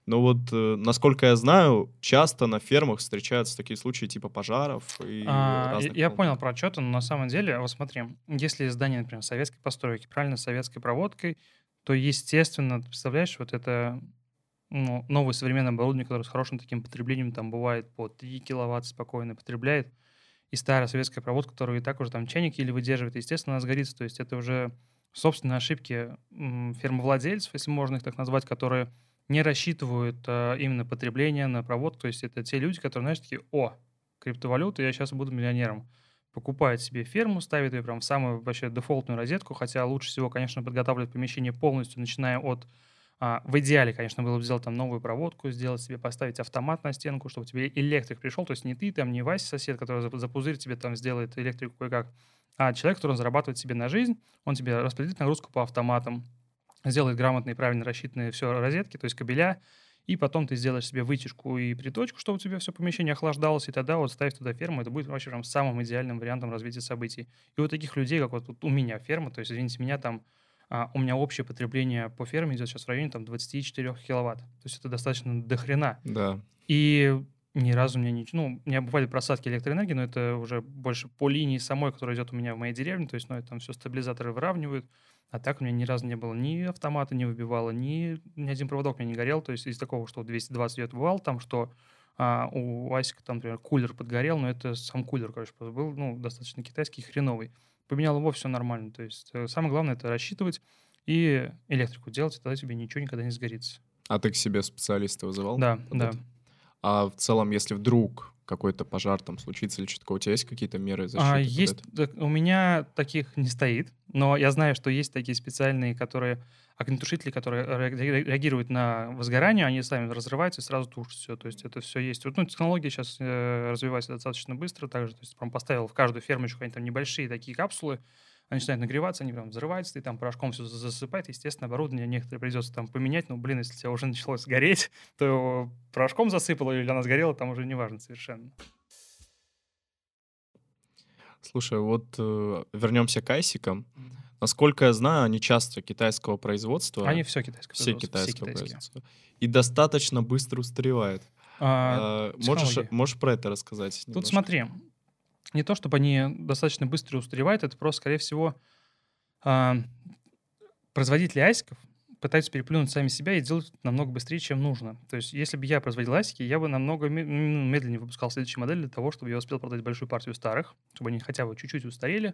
Но вот, э, насколько я знаю, часто на фермах встречаются такие случаи типа пожаров и а, разных... Я, я понял про отчеты, но на самом деле, вот смотри, если здание, например, советской постройки, правильно, советской проводкой, то, естественно, ты представляешь, вот это ну, новое современное оборудование, которое с хорошим таким потреблением, там бывает по 3 киловатт спокойно потребляет, и старая советская проводка, которую и так уже там чайник или выдерживает, естественно, она сгорится. То есть это уже собственные ошибки фермовладельцев, если можно их так назвать, которые не рассчитывают а, именно потребление на провод. То есть это те люди, которые, знаешь, такие, о, криптовалюта, я сейчас буду миллионером. Покупают себе ферму, ставят ее прям в самую вообще дефолтную розетку, хотя лучше всего, конечно, подготавливать помещение полностью, начиная от а, в идеале, конечно, было бы сделать там новую проводку, сделать себе, поставить автомат на стенку, чтобы тебе электрик пришел. То есть не ты, там, не Вася сосед, который за пузырь тебе там сделает электрику кое-как, а человек, который зарабатывает себе на жизнь, он тебе распределит нагрузку по автоматам, сделает грамотные, правильно рассчитанные все розетки, то есть кабеля, и потом ты сделаешь себе вытяжку и приточку, чтобы у тебя все помещение охлаждалось, и тогда вот ставь туда ферму, это будет вообще прям самым идеальным вариантом развития событий. И вот таких людей, как вот у меня ферма, то есть, извините меня, там а, у меня общее потребление по ферме идет сейчас в районе там 24 киловатт. То есть это достаточно дохрена. Да. И ни разу мне не... Ну, у меня бывали просадки электроэнергии, но это уже больше по линии самой, которая идет у меня в моей деревне. То есть, ну, это там все стабилизаторы выравнивают. А так у меня ни разу не было ни автомата не выбивало, ни, ни один проводок у меня не горел. То есть из такого, что 220 идет бывал, там, что а, у Асика там, например, кулер подгорел, но это сам кулер, короче, был, ну, достаточно китайский, хреновый. Поменял его, все нормально. То есть э, самое главное это рассчитывать и электрику делать, и тогда тебе ничего никогда не сгорится. А ты к себе специалиста вызывал? Да, да. Это? А в целом, если вдруг какой-то пожар там случится или что-то такое, у тебя есть какие-то меры защиты? А, есть, у меня таких не стоит, но я знаю, что есть такие специальные, которые огнетушители, которые реагируют на возгорание, они сами разрываются и сразу тушат все. То есть это все есть. Вот, ну, технология сейчас э, развивается достаточно быстро, также, то есть прям поставил в каждую фермочку они там небольшие такие капсулы, они начинают нагреваться, они прям взрываются, и там порошком все засыпает. Естественно, оборудование некоторые придется там поменять. Но, блин, если у тебя уже началось гореть, то порошком засыпало или она сгорела, там уже не важно совершенно. Слушай, вот э, вернемся к айсикам. Насколько я знаю, они часто китайского производства. Они все китайское все китайского все производства. И достаточно быстро устаревают. А, а, можешь, можешь про это рассказать? Немножко? Тут смотри, не то, чтобы они достаточно быстро устаревают, это просто, скорее всего, э, производители айсиков пытаются переплюнуть сами себя и делать намного быстрее, чем нужно. То есть, если бы я производил айсики, я бы намного медленнее выпускал следующую модель для того, чтобы я успел продать большую партию старых, чтобы они хотя бы чуть-чуть устарели.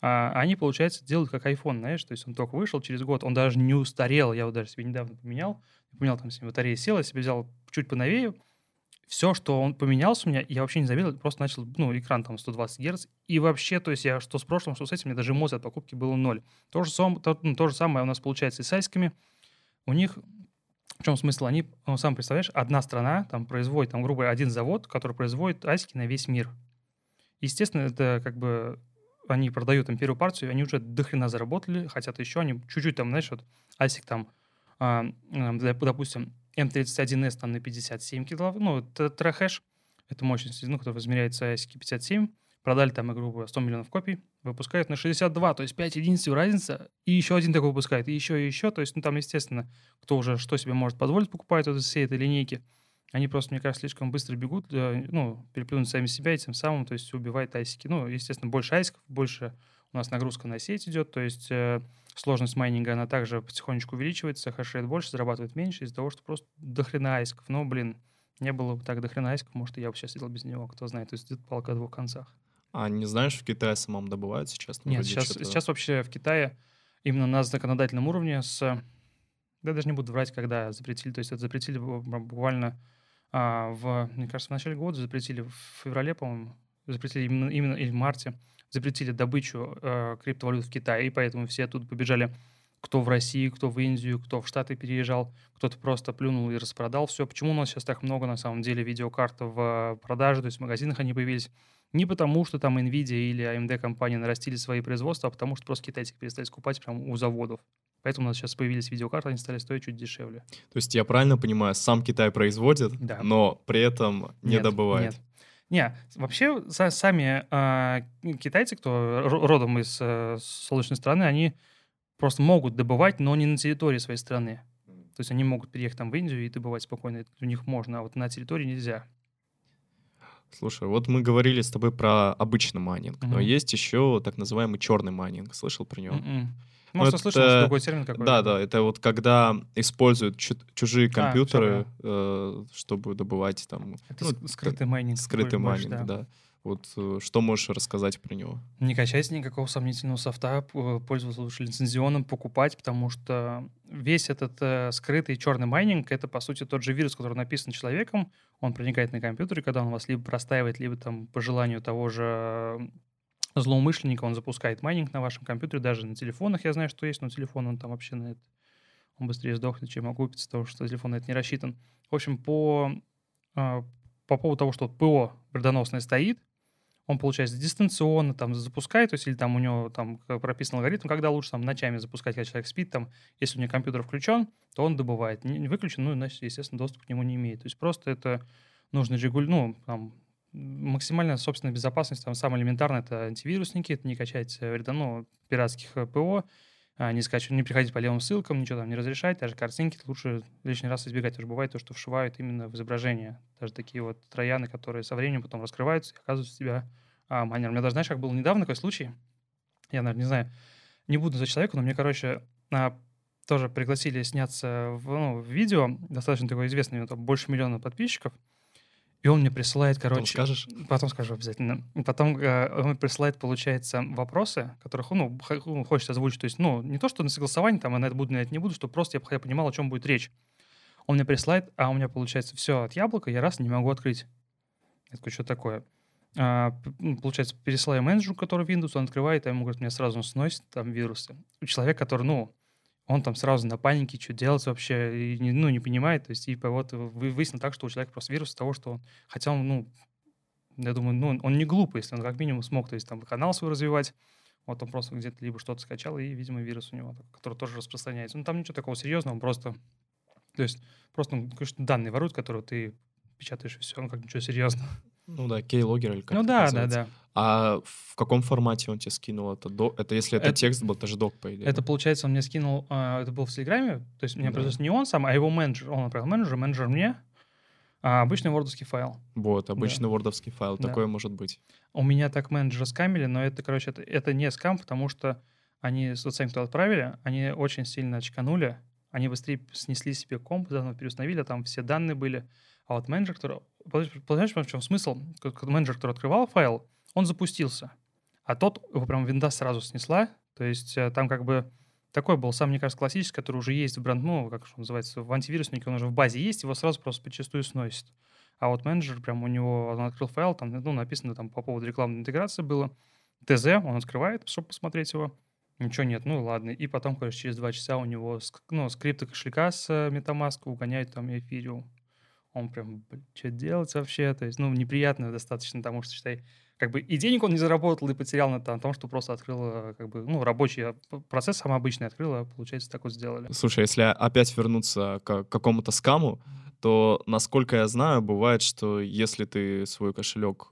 А они, получается, делают как iPhone, знаешь, то есть он только вышел через год, он даже не устарел, я вот даже себе недавно поменял, поменял там себе батарея села, себе взял чуть поновее, все, что он поменялся у меня, я вообще не заметил, просто начал, ну, экран там 120 Гц, и вообще, то есть я что с прошлым, что с этим, мне даже эмоций от покупки было ноль. То же, сам, то, ну, то же самое у нас получается и с айсками. У них, в чем смысл? Они, ну, сам представляешь, одна страна там производит, там, грубо один завод, который производит айски на весь мир. Естественно, это как бы они продают им первую партию, они уже дохрена заработали, хотят еще, они чуть-чуть там, знаешь, вот айсик там, а, допустим, М31S там на 57 киловатт, ну, это трэхэш, это мощность, ну, которая измеряется ASIC 57, продали там игру 100 миллионов копий, выпускают на 62, то есть 5 единиц разница, и еще один такой выпускает, и еще, и еще, то есть, ну, там, естественно, кто уже что себе может позволить, покупает вот из всей этой линейки, они просто, мне кажется, слишком быстро бегут, э, ну, переплюнуть сами себя и тем самым, то есть, убивает айсики. Ну, естественно, больше айсиков, больше у нас нагрузка на сеть идет, то есть э, сложность майнинга, она также потихонечку увеличивается, хэшрейт больше, зарабатывает меньше из-за того, что просто дохрена айсков. Но, блин, не было бы так дохрена айсков, может, и я бы сейчас сидел без него, кто знает. То есть это палка о двух концах. А не знаешь, в Китае самом добывают сейчас? Нет, сейчас, сейчас вообще в Китае именно на законодательном уровне с... Я даже не буду врать, когда запретили. То есть это запретили буквально а, в, мне кажется, в начале года запретили, в феврале, по-моему, запретили именно, именно или в марте запретили добычу э, криптовалют в Китае, и поэтому все тут побежали, кто в России, кто в Индию, кто в Штаты переезжал, кто-то просто плюнул и распродал все. Почему у нас сейчас так много, на самом деле, видеокарт в продаже, то есть в магазинах они появились? Не потому, что там NVIDIA или AMD компании нарастили свои производства, а потому что просто китайцы перестали скупать прямо у заводов. Поэтому у нас сейчас появились видеокарты, они стали стоить чуть дешевле. То есть я правильно понимаю, сам Китай производит, да. но при этом не нет, добывает? Нет. Не, вообще сами э, китайцы, кто родом из э, солнечной страны, они просто могут добывать, но не на территории своей страны. То есть они могут переехать там в Индию и добывать спокойно. Это у них можно, а вот на территории нельзя. Слушай, вот мы говорили с тобой про обычный майнинг, mm-hmm. но есть еще так называемый черный майнинг. Слышал про него? Mm-mm. Может, это, слышал, другой термин какой-то. Да, да, это вот когда используют чужие а, компьютеры, а, э, чтобы добывать там... Это ну, скрытый майнинг. Скрытый майнинг, да. да. Вот э, что можешь рассказать про него? Не качайте никакого сомнительного софта, пользоваться лучше лицензионным, покупать, потому что весь этот э, скрытый черный майнинг — это, по сути, тот же вирус, который написан человеком, он проникает на компьютер, и когда он вас либо простаивает, либо там по желанию того же злоумышленника, он запускает майнинг на вашем компьютере, даже на телефонах я знаю, что есть, но телефон он там вообще на это, он быстрее сдохнет, чем окупится, потому что телефон на это не рассчитан. В общем, по, а, по поводу того, что ПО вредоносное стоит, он, получается, дистанционно там запускает, то есть или там у него там прописан алгоритм, когда лучше там ночами запускать, когда человек спит, там, если у него компьютер включен, то он добывает. Не выключен, ну, иначе, естественно, доступ к нему не имеет. То есть просто это нужно регулировать, ну, там, максимальная собственная безопасность, там самое элементарное, это антивирусники, это не качать э, ну, пиратских э, ПО, а, не скачивать, не приходить по левым ссылкам, ничего там не разрешать, даже картинки лучше лишний раз избегать, что бывает то, что вшивают именно в изображение, даже такие вот трояны, которые со временем потом раскрываются и оказываются себя а, майнером. У меня даже, знаешь, как был недавно такой случай, я, наверное, не знаю, не буду за человека, но мне, короче, а, тоже пригласили сняться в, ну, в видео, достаточно такой известный, там больше миллиона подписчиков, и он мне присылает, короче... Потом скажешь? Потом скажу обязательно. Потом э, он мне присылает, получается, вопросы, которых, ну, хочет озвучить. То есть, ну, не то, что на согласование, там, я на это буду, на это не буду, чтобы просто я, я понимал, о чем будет речь. Он мне присылает, а у меня получается все от яблока, я раз не могу открыть. Я такой, что такое? А, ну, получается, пересылаю менеджеру, который Windows, он открывает, а ему говорит, мне сразу сносит там вирусы. У человека, который, ну, он там сразу на панике, что делать вообще, и ну, не понимает, то есть, и вот выяснил так, что у человека просто вирус того, что он, хотя он, ну, я думаю, ну, он не глупый, если он как минимум смог, то есть, там, канал свой развивать, вот он просто где-то либо что-то скачал, и, видимо, вирус у него, который тоже распространяется. Ну, там ничего такого серьезного, он просто, то есть, просто, ну, конечно, данные воруют, которые ты печатаешь, и все, ну, как ничего серьезного. Ну да, кейлогер или как Ну да, да, да. А в каком формате он тебе скинул это? До... Это если это, это текст был, это же док, по идее. Это, получается, он мне скинул, э, это был в Телеграме, то есть мне да. просто не он сам, а его менеджер. Он отправил менеджер, менеджер мне, а обычный вордовский файл. Вот, обычный да. вордовский файл, да. такое может быть. У меня так менеджера скамили, но это, короче, это, это не скам, потому что они, вот сами, кто отправили, они очень сильно очканули, они быстрее снесли себе комп, заново переустановили, там все данные были. А вот менеджер, который... Понимаешь, в чем смысл? Менеджер, который открывал файл, он запустился. А тот, его прям винда сразу снесла. То есть э, там как бы такой был, сам, мне кажется, классический, который уже есть в бренд, ну, как он называется, в антивируснике, он уже в базе есть, его сразу просто почастую сносит. А вот менеджер, прям у него, он открыл файл, там, ну, написано там по поводу рекламной интеграции было, ТЗ, он открывает, чтобы посмотреть его, ничего нет, ну ладно. И потом, короче, через два часа у него ну, скрипты кошелька с э, MetaMask угоняют там эфириум он прям, что делать вообще? То есть, ну, неприятно достаточно, потому что, считай, как бы и денег он не заработал, и потерял на том, что просто открыл, э, как бы, ну, рабочий э, процесс самый обычный открыл, а получается, так вот сделали. Слушай, если опять вернуться к какому-то скаму, то, насколько я знаю, бывает, что если ты свой кошелек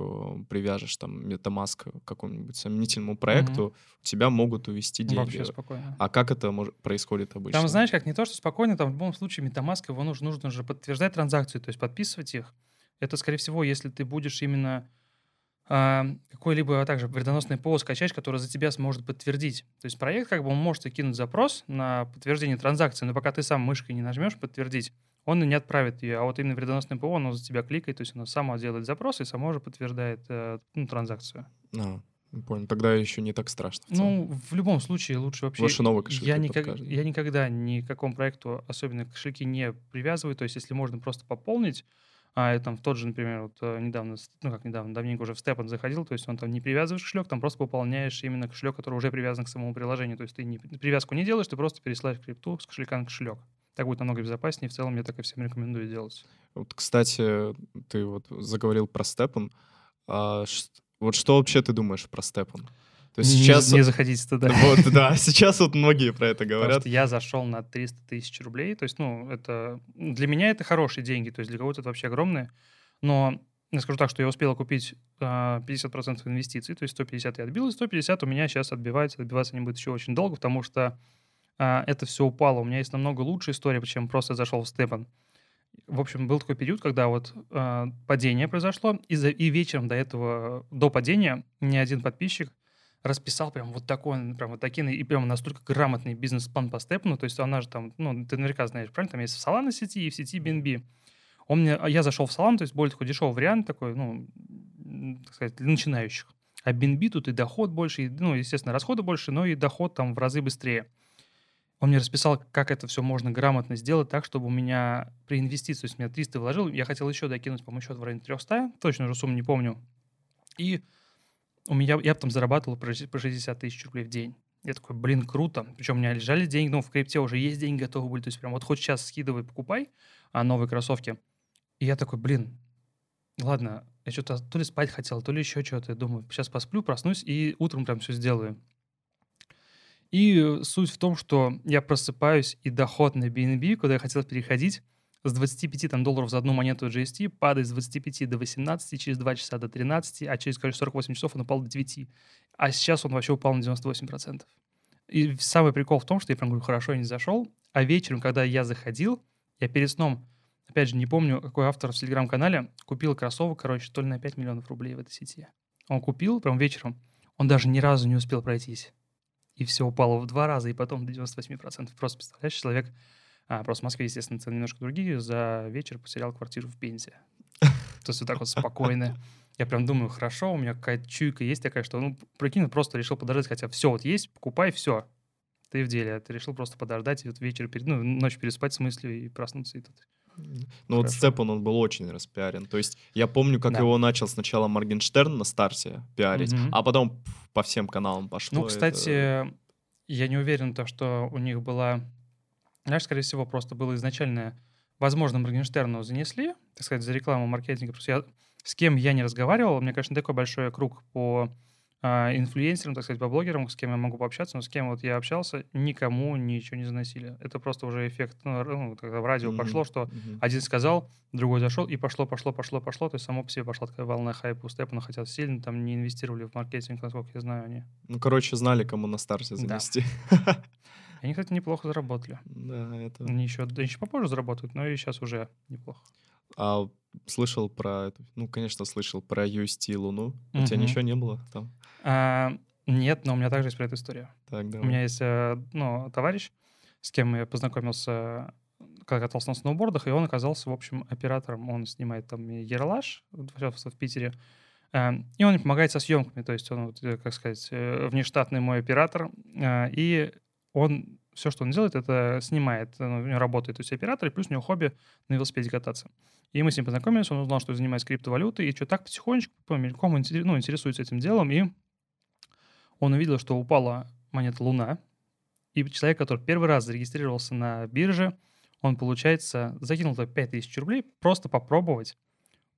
привяжешь там MetaMask к какому-нибудь сомнительному проекту, mm-hmm. тебя могут увести деньги. Вообще спокойно. А как это происходит обычно? Там, знаешь, как не то, что спокойно, там в любом случае MetaMask, его нужно, нужно же подтверждать транзакцию, то есть подписывать их. Это, скорее всего, если ты будешь именно а, какой-либо также вредоносный ПО скачать, который за тебя сможет подтвердить. То есть проект, как бы он может кинуть запрос на подтверждение транзакции, но пока ты сам мышкой не нажмешь подтвердить, он не отправит ее, а вот именно вредоносный ПО, оно за тебя кликает, то есть оно само делает запрос и само уже подтверждает э, ну, транзакцию. А, понял. Тогда еще не так страшно. В ну, в любом случае лучше вообще... Лучше новый кошелек я, никак, я никогда ни к какому проекту особенно кошельки не привязываю, то есть если можно просто пополнить, а там в тот же, например, вот э, недавно, ну как недавно, давненько уже в Степан заходил, то есть он там не привязываешь кошелек, там просто пополняешь именно кошелек, который уже привязан к самому приложению. То есть ты не, привязку не делаешь, ты просто пересылаешь крипту с кошелька на кошелек. Так будет намного безопаснее. В целом я так и всем рекомендую делать. Вот, кстати, ты вот заговорил про Степан. А, вот что вообще ты думаешь про Степан? То есть сейчас... Не, не заходите туда. Вот, да, сейчас вот многие про это говорят. Потому что я зашел на 300 тысяч рублей, то есть, ну, это... Для меня это хорошие деньги, то есть для кого-то это вообще огромные. Но я скажу так, что я успел купить э, а, 50% инвестиций, то есть 150 я отбил, и 150 у меня сейчас отбивается. Отбиваться не будет еще очень долго, потому что а, это все упало. У меня есть намного лучшая история, чем просто зашел в Степан. В общем, был такой период, когда вот э, падение произошло, и, за, и вечером до этого, до падения, ни один подписчик расписал прям вот такой, прям вот такие, и прям настолько грамотный бизнес-план по Степану, то есть она же там, ну, ты наверняка знаешь, правильно, там есть в Solana сети и в сети BNB. Он мне, я зашел в Solana, то есть более такой дешевый вариант такой, ну, так сказать, для начинающих. А BNB тут и доход больше, и, ну, естественно, расходы больше, но и доход там в разы быстрее. Он мне расписал, как это все можно грамотно сделать так, чтобы у меня при инвестиции, то есть меня 300 вложил, я хотел еще докинуть, по-моему, счет в районе 300, точно уже сумму не помню. И у меня, я там зарабатывал по 60 тысяч рублей в день. Я такой, блин, круто. Причем у меня лежали деньги, ну, в крипте уже есть деньги готовы были. То есть прям вот хоть сейчас скидывай, покупай а, новые кроссовки. И я такой, блин, ладно, я что-то то ли спать хотел, то ли еще что-то. Я думаю, сейчас посплю, проснусь и утром прям все сделаю. И суть в том, что я просыпаюсь, и доход на BNB, куда я хотел переходить, с 25 там, долларов за одну монету GST падает с 25 до 18, через 2 часа до 13, а через, короче, 48 часов он упал до 9. А сейчас он вообще упал на 98%. И самый прикол в том, что я прям говорю, хорошо, я не зашел, а вечером, когда я заходил, я перед сном, опять же, не помню, какой автор в Телеграм-канале, купил кроссовок, короче, то ли на 5 миллионов рублей в этой сети. Он купил прям вечером, он даже ни разу не успел пройтись и все упало в два раза, и потом до 98%. Просто представляешь, человек, а, просто в Москве, естественно, цены немножко другие, за вечер потерял квартиру в Пензе. То есть вот так вот спокойно. Я прям думаю, хорошо, у меня какая-то чуйка есть такая, что, ну, прикинь, просто решил подождать, хотя все вот есть, покупай, все. Ты в деле. Ты решил просто подождать и вот вечер, перед, ну, ночь переспать с мыслью и проснуться. И тут Ну вот. Степан, он был очень распиарен. То есть я помню, как Да. его начал сначала Моргенштерн на старте пиарить, Мгм. а потом пф, по всем каналам пошло. Ну, это- кстати, я не уверен, то, что у них была... Знаешь, скорее всего, просто было изначально... Возможно, Моргенштерну занесли, так сказать, за рекламу маркетинга. Просто я, с кем я не разговаривал, мне, конечно, такой большой круг по а, инфлюенсерам, так сказать, по блогерам, с кем я могу пообщаться, но с кем вот я общался, никому ничего не заносили. Это просто уже эффект, ну, ну, когда в радио Мгм, пошло, что мгм. один сказал, другой зашел, и пошло, пошло, пошло, пошло. То есть само по себе пошла такая волна хайпа у Степана, хотя сильно там не инвестировали в маркетинг, насколько я знаю они. Ну, короче, знали, кому на старте Да. занести. Они, кстати, неплохо заработали. Да, это... Они еще, да, еще попозже заработают, но и сейчас уже неплохо. А слышал про... Ну, конечно, слышал про UST Луну. У тебя ничего не было там? А, нет, но у меня также есть про эту историю. Так, У давай. меня есть э, ну, товарищ, с кем я познакомился, когда катался на сноубордах, и он оказался, в общем, оператором. Он снимает там и Ералаш в Питере, э, и он мне помогает со съемками. То есть он, э, как сказать, внештатный мой оператор. И он все, что он делает, это снимает, э, у него работает, то есть оператор, и плюс у него хобби на велосипеде кататься. И мы с ним познакомились, он узнал, что я занимаюсь криптовалютой, и что так потихонечку, по интерес- ну, интересуется этим делом, и он увидел, что упала монета Луна, и человек, который первый раз зарегистрировался на бирже, он, получается, закинул туда 5000 рублей, просто попробовать.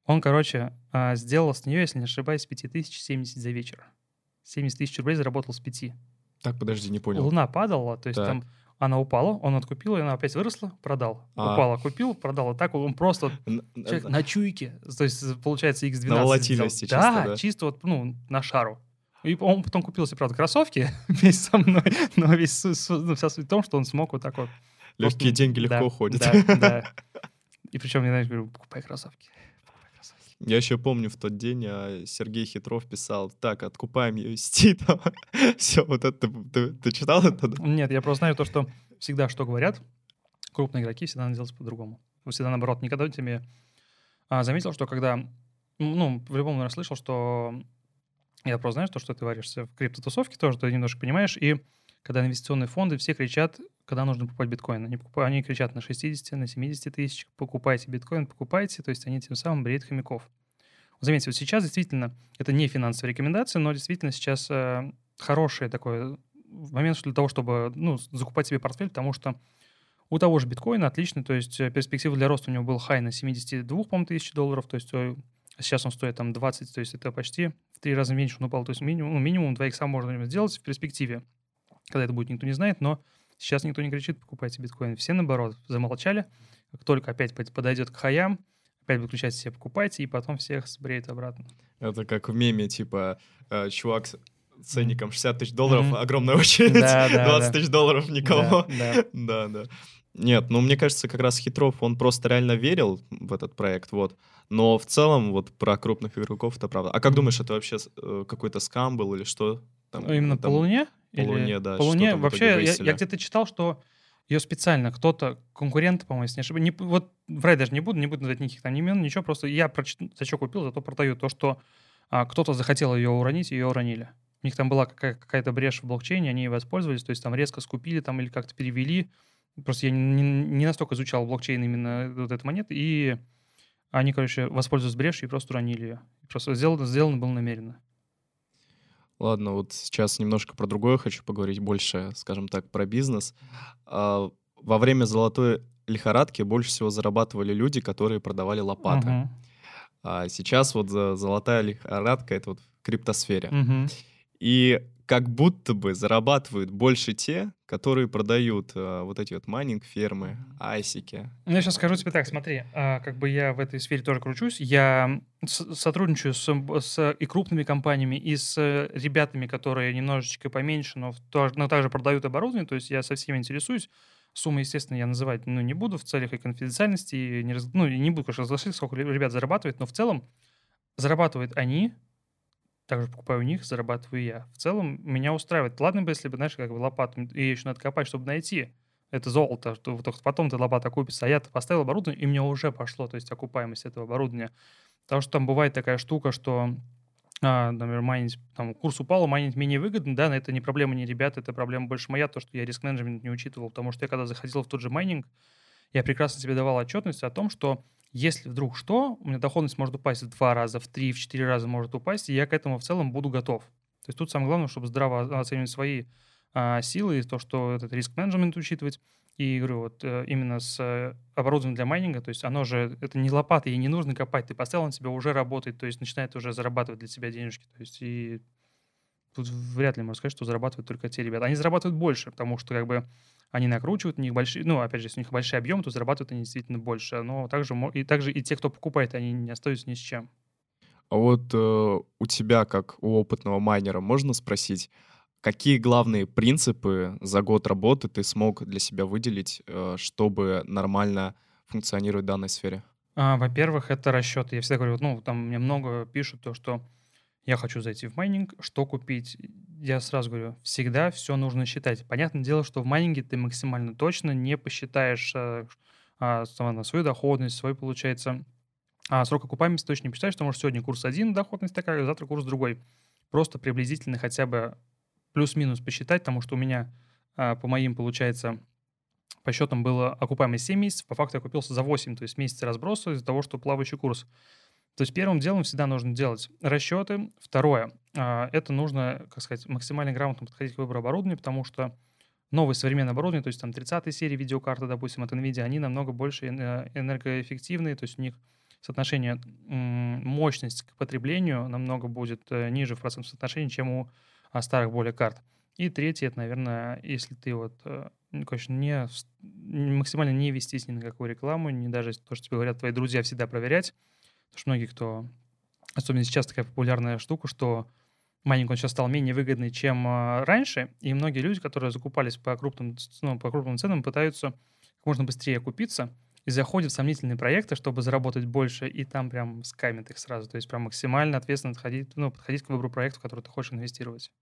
Он, короче, а, сделал с нее, если не ошибаюсь, 5000 70 за вечер. 70 тысяч рублей заработал с 5. Так, подожди, не понял. Луна падала, то есть Так. там она упала, он откупил, и она опять выросла, продал. А. Упала, купил, продал. И так он просто человек на чуйке. То есть, получается, x12. На волатильности чисто, да, да? чисто вот, ну, на шару. И он потом купил себе, правда, кроссовки вместе со мной, но весь ну, вся суть в том, что он смог вот так вот. Легкие просто- деньги легко да, уходят. Да, да. И причем, я, знаешь, говорю, покупай кроссовки. Я еще помню в тот день а, Сергей Хитров писал, так, откупаем UST, там, все, вот это, ты, ты- читал это? Нет, я просто знаю то, что всегда что говорят, крупные игроки всегда надо делать по-другому. Всегда наоборот. Никогда тебе а, заметил, что когда, ну, в любом, наверное, слышал, что я просто знаю, то, что ты варишься в криптотусовке, тоже ты немножко понимаешь, и когда инвестиционные фонды, все кричат, когда нужно покупать биткоин. Они, покупают, они кричат на 60, на 70 тысяч, покупайте биткоин, покупайте, то есть они тем самым бреют хомяков. Заметьте, вот сейчас действительно, это не финансовая рекомендация, но действительно сейчас э, хороший такой момент для того, чтобы ну, закупать себе портфель, потому что у того же биткоина отличный, то есть э, перспектива для роста у него был хай на 72, по-моему, тысяч долларов, то есть э, сейчас он стоит там 20, то есть это почти в три раза меньше он упал, то есть минимум, ну, минимум 2 икса можно сделать в перспективе. Когда это будет, никто не знает, но сейчас никто не кричит, покупайте биткоин. Все, наоборот, замолчали. Как только опять под- подойдет к хаям, опять выключайте себе, покупайте, и потом всех сбреет обратно. Это как в меме, типа, э, чувак с ценником 60 тысяч долларов, Мгм. огромная очередь, Да, да, 20 да. тысяч долларов никого. Да, да. Да, да. Нет, ну мне кажется, как раз Хитров, он просто реально верил в этот проект, вот. Но в целом, вот про крупных игроков это правда. А как думаешь, это вообще э, какой-то скам был или что? Там, Именно там- по Луне? по Или- Луне, да, По Луне в вообще, я, я где-то читал, что ее специально кто-то, конкурент, по-моему, если не ошибаюсь, не, вот врать даже не буду, не буду называть никаких там имен, ничего, просто я за что купил, зато продаю то, что а, кто-то захотел ее уронить, ее уронили. У них там была какая- какая-то брешь в блокчейне, они ей воспользовались, то есть там резко скупили там или как-то перевели. Просто я не, не настолько изучал блокчейн именно вот этой монеты, и они, короче, воспользовались брешью и просто уронили ее. Просто сделано, сделано было намеренно. Ладно, вот сейчас немножко про другое хочу поговорить, больше, скажем так, про бизнес. А, Во время золотой лихорадки больше всего зарабатывали люди, которые продавали лопаты. Мгм. А сейчас вот золотая лихорадка — это вот в криптосфере. Мгм. И как будто бы зарабатывают больше те, которые продают а, вот эти вот майнинг-фермы, айсики. Ну, Я сейчас скажу тебе так, смотри, а, как бы я в этой сфере тоже кручусь, я с- сотрудничаю с, с и крупными компаниями, и с э, ребятами, которые немножечко поменьше, но, в то- но также продают оборудование, то есть я со всеми интересуюсь. Суммы, естественно, я называть ну, не буду в целях и конфиденциальности, и не, раз- ну, и не буду, конечно, разглашать, сколько ре- ребят зарабатывает, но в целом зарабатывают они, также покупаю у них, зарабатываю я. В целом меня устраивает. Ладно бы, если бы, знаешь, как бы лопату, ее еще надо копать, чтобы найти это золото, что только потом ты лопата купится. А я поставил оборудование, и мне уже пошло, то есть окупаемость этого оборудования. Потому что там бывает такая штука, что, а, например, майнить, там, курс упал, майнить менее выгодно, да, но это не проблема не ребят, это проблема больше моя, то, что я риск-менеджмент не учитывал, потому что я когда заходил в тот же майнинг, я прекрасно себе давал отчетность о том, что если вдруг что, у меня доходность может упасть в два раза, в три, в четыре раза может упасть, и я к этому в целом буду готов. То есть тут самое главное, чтобы здраво оценивать свои а, силы, и то, что этот риск-менеджмент учитывать. И говорю, вот э, именно с э, оборудованием для майнинга, то есть оно же, это не лопата, ей не нужно копать, ты поставил, он тебе уже работает, то есть начинает уже зарабатывать для себя денежки. То есть и тут вряд ли можно сказать, что зарабатывают только те ребята. Они зарабатывают больше, потому что как бы они накручивают, у них большие, ну, опять же, если у них большой объем, то зарабатывают они действительно больше. Но также, и также и те, кто покупает, они не остаются ни с чем. А вот э, у тебя, как у опытного майнера, можно спросить, какие главные принципы за год работы ты смог для себя выделить, э, чтобы нормально функционировать в данной сфере? А, во-первых, это расчеты. Я всегда говорю, ну, там мне много пишут то, что я хочу зайти в майнинг, что купить? Я сразу говорю, всегда все нужно считать. Понятное дело, что в майнинге ты максимально точно не посчитаешь а, а, свою доходность, свой, получается, а срок окупаемости точно не посчитаешь, потому что сегодня курс один, доходность такая, завтра курс другой. Просто приблизительно хотя бы плюс-минус посчитать, потому что у меня а, по моим, получается, по счетам было окупаемость 7 месяцев, по факту я купился за 8, то есть месяцы разброса из-за того, что плавающий курс. То есть первым делом всегда нужно делать расчеты. Второе, а, это нужно, как сказать, максимально грамотно подходить к выбору оборудования, потому что новые современные оборудования, то есть там 30 серии видеокарты, допустим, от NVIDIA, они намного больше энергоэффективные, то есть у них соотношение мощность к потреблению намного будет э, ниже в процентном соотношении, чем у а, старых более карт. И третье, это, наверное, если ты вот, э, ну, конечно, не, максимально не вестись ни на какую рекламу, не даже то, что тебе говорят твои друзья, всегда проверять, Потому что многие, кто... Особенно сейчас такая популярная штука, что майнинг он сейчас стал менее выгодный, чем э, раньше, и многие люди, которые закупались по крупным, ну, по крупным ценам, пытаются как можно быстрее купиться и заходят в сомнительные проекты, чтобы заработать больше, и там прям скамят их сразу. То есть прям максимально ответственно подходить, ну, подходить к выбору проекта, в который ты хочешь инвестировать.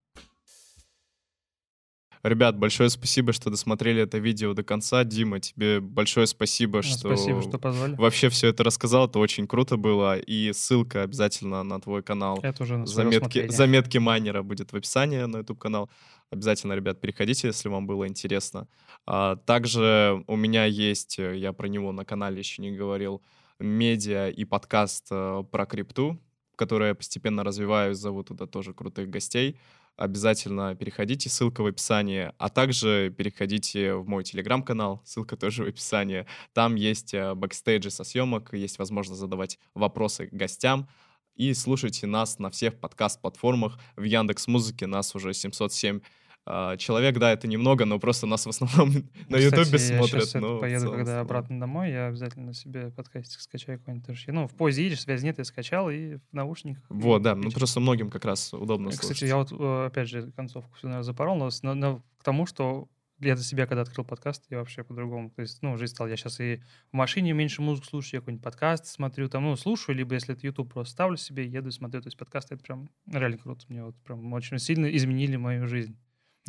Ребят, большое спасибо, что досмотрели это видео до конца. Дима, тебе большое спасибо, что... Спасибо, что позвали. Вообще все это рассказал, это очень круто было. И ссылка обязательно на твой канал. Это уже на заметки, заметки майнера будет в описании на YouTube-канал. Обязательно, ребят, переходите, если вам было интересно. А, также у меня есть, э, я про него на канале еще не говорил, медиа и подкаст э, про крипту, который я постепенно развиваю, зову туда тоже крутых гостей обязательно переходите, ссылка в описании, а также переходите в мой телеграм-канал, ссылка тоже в описании. Там есть э, бэкстейджи со съемок, есть возможность задавать вопросы гостям, и слушайте нас на всех подкаст-платформах. В Яндекс Музыке нас уже 707 а, человек, да, это немного, но просто нас в основном на Ютубе смотрят. Я сейчас ну, поеду, целом, когда обратно домой, я обязательно себе подкастик скачаю какой-нибудь. Ну, в поезде едешь, связи нет, я скачал и в наушниках. Вот, да, ну просто многим как раз удобно Кстати, слушать. я вот, э, опять же, концовку все, запорол, но, но, но к тому, что я для себя, когда открыл подкаст, я вообще по-другому. То есть, ну, жизнь стала. Я сейчас и в машине меньше музыку слушаю, я какой-нибудь подкаст смотрю, там, ну, слушаю, либо если это YouTube просто ставлю себе, еду и смотрю. То есть подкасты, это прям реально круто. Мне вот прям очень сильно изменили мою жизнь.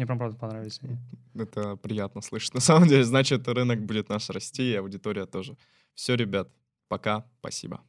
Мне прям правда понравились они. Это приятно слышать. На самом деле, значит, рынок будет наш расти, и аудитория тоже. Все, ребят, пока, спасибо.